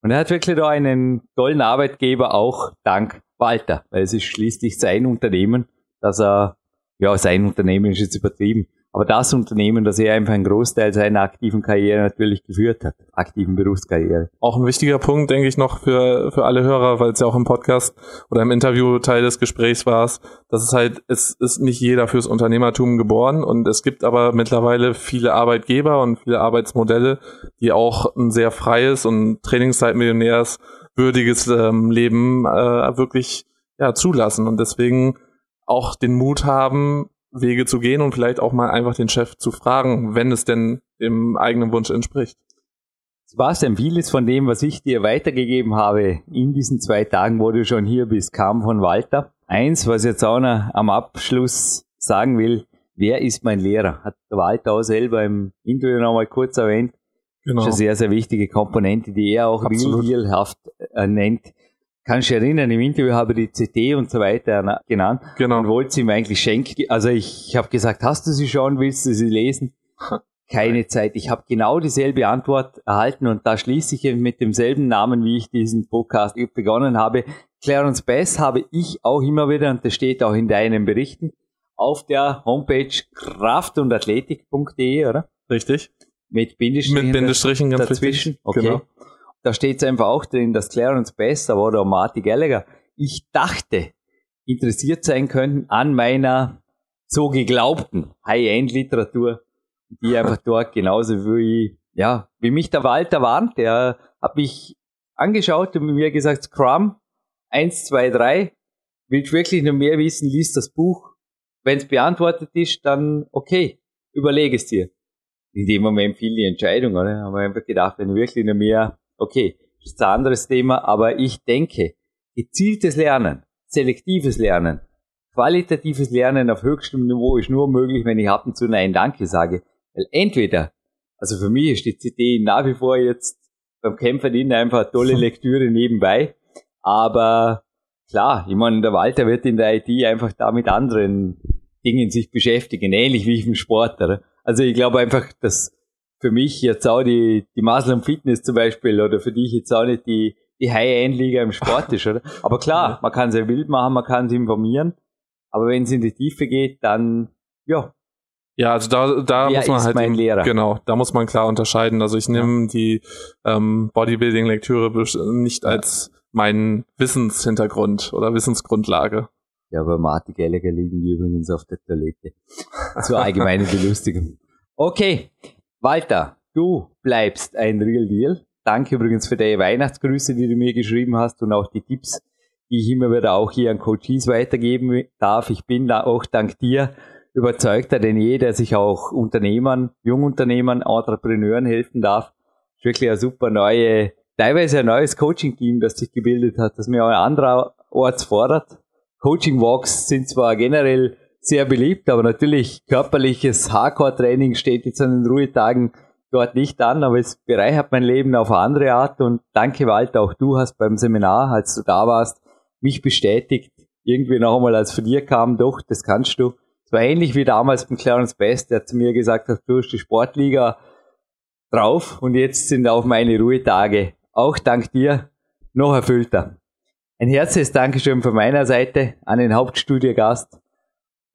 Und er hat wirklich da einen tollen Arbeitgeber, auch dank Walter, weil es ist schließlich sein Unternehmen, dass er, ja, sein Unternehmen ist jetzt übertrieben, aber das Unternehmen, das er einfach einen Großteil seiner aktiven Karriere natürlich geführt hat, aktiven Berufskarriere. Auch ein wichtiger Punkt, denke ich, noch für, für alle Hörer, weil es ja auch im Podcast oder im Interview Teil des Gesprächs war, dass es halt, es ist nicht jeder fürs Unternehmertum geboren und es gibt aber mittlerweile viele Arbeitgeber und viele Arbeitsmodelle, die auch ein sehr freies und Trainingszeitmillionärs würdiges ähm, Leben äh, wirklich ja, zulassen und deswegen auch den Mut haben, Wege zu gehen und vielleicht auch mal einfach den Chef zu fragen, wenn es denn dem eigenen Wunsch entspricht. Sebastian, vieles von dem, was ich dir weitergegeben habe in diesen zwei Tagen, wo du schon hier bist, kam von Walter. Eins, was jetzt auch noch am Abschluss sagen will, wer ist mein Lehrer? Hat Walter auch selber im Interview noch mal kurz erwähnt. Genau. Das ist eine sehr, sehr wichtige Komponente, die er auch real äh, nennt kannst du erinnern, im Interview habe ich die CD und so weiter genannt genau. und wollte sie mir eigentlich schenken. Also ich habe gesagt, hast du sie schon, willst du sie lesen? [LAUGHS] Keine Zeit. Ich habe genau dieselbe Antwort erhalten und da schließe ich mit demselben Namen, wie ich diesen Podcast begonnen habe. Clarence Bass habe ich auch immer wieder, und das steht auch in deinen Berichten, auf der Homepage kraft- und athletik.de, oder? Richtig. Mit Bindestrichen, Mit Bindestrichen ganz dazwischen. richtig. Okay. Genau. Da steht es einfach auch drin, dass Clarence Bass, aber oder Marty Gallagher, ich dachte, interessiert sein könnten an meiner so geglaubten High-End-Literatur, die einfach dort [LAUGHS] genauso wie, ja, wie mich der Walter warnt, der hat mich angeschaut und mir gesagt, Scrum, eins, zwei, drei, willst wirklich noch mehr wissen, liest das Buch. Wenn es beantwortet ist, dann okay, überlege es dir. In dem Moment fiel die Entscheidung, oder? Haben wir einfach gedacht, wenn ich wirklich noch mehr, okay, das ist ein anderes Thema, aber ich denke, gezieltes Lernen, selektives Lernen, qualitatives Lernen auf höchstem Niveau ist nur möglich, wenn ich ab und zu Nein Danke sage. Weil entweder, also für mich ist die CD nach wie vor jetzt beim Kämpferdienen einfach eine tolle [LAUGHS] Lektüre nebenbei, aber klar, ich meine, der Walter wird in der IT einfach da mit anderen Dingen sich beschäftigen, ähnlich wie ich im Sport. Oder? Also ich glaube einfach, dass für mich jetzt auch die, die Muscle Fitness zum Beispiel oder für dich jetzt auch nicht die, die High-End-Liga im Sport ist, oder? Aber klar, man kann sehr wild machen, man kann sich informieren, aber wenn es in die Tiefe geht, dann, ja, Ja, also da, da Wer muss man halt eben- genau, da muss man klar unterscheiden. Also ich nehme die ähm, Bodybuilding-Lektüre nicht als meinen Wissenshintergrund oder Wissensgrundlage. Ja, aber Marty Gallagher liegen die übrigens auf der Toilette. Zur allgemeinen [LAUGHS] Belustigung. Okay, Walter, du bleibst ein Real Deal. Danke übrigens für deine Weihnachtsgrüße, die du mir geschrieben hast und auch die Tipps, die ich immer wieder auch hier an Coaches weitergeben darf. Ich bin da auch dank dir überzeugter denn je, der sich auch Unternehmern, Jungunternehmern, Entrepreneuren helfen darf. Ist wirklich eine super neue, teilweise ein neues Coaching-Team, das sich gebildet hat, das mir auch anderorts fordert. Coaching-Walks sind zwar generell sehr beliebt, aber natürlich körperliches Hardcore-Training steht jetzt an den Ruhetagen dort nicht an, aber es bereichert mein Leben auf eine andere Art und danke Walter, auch du hast beim Seminar, als du da warst, mich bestätigt, irgendwie noch einmal als von dir kam, doch, das kannst du. Es war ähnlich wie damals beim Clarence Best, der zu mir gesagt hat, du hast die Sportliga drauf und jetzt sind auch meine Ruhetage, auch dank dir, noch erfüllter. Ein herzliches Dankeschön von meiner Seite an den Hauptstudiogast.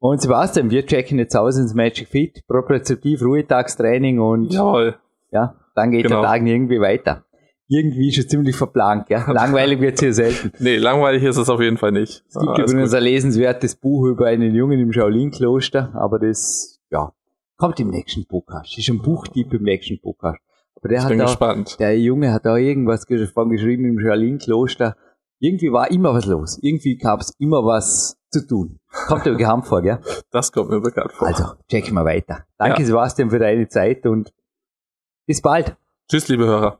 Und Sebastian, wir checken jetzt aus ins Magic Fit, propriozeptiv Ruhetagstraining und Jawohl. ja, dann geht Genau. der Tag irgendwie weiter. Irgendwie ist es ziemlich verplant, ja. [LAUGHS] Langweilig wird hier selten. Nee, langweilig ist es auf jeden Fall nicht. Es gibt Alles übrigens gut. ein lesenswertes Buch über einen Jungen im Shaolin-Kloster, aber das, ja, kommt im nächsten Podcast. Ist ein Buchtipp im nächsten Podcast. Aber der Ich hat bin auch, gespannt. der Junge hat da irgendwas von geschrieben im Shaolin-Kloster. Irgendwie war immer was los. Irgendwie gab es immer was zu tun. Kommt dir bekannt vor, gell? Das kommt mir bekannt vor. Also, checken wir weiter. Danke, Ja. Sebastian, für deine Zeit und bis bald. Tschüss, liebe Hörer.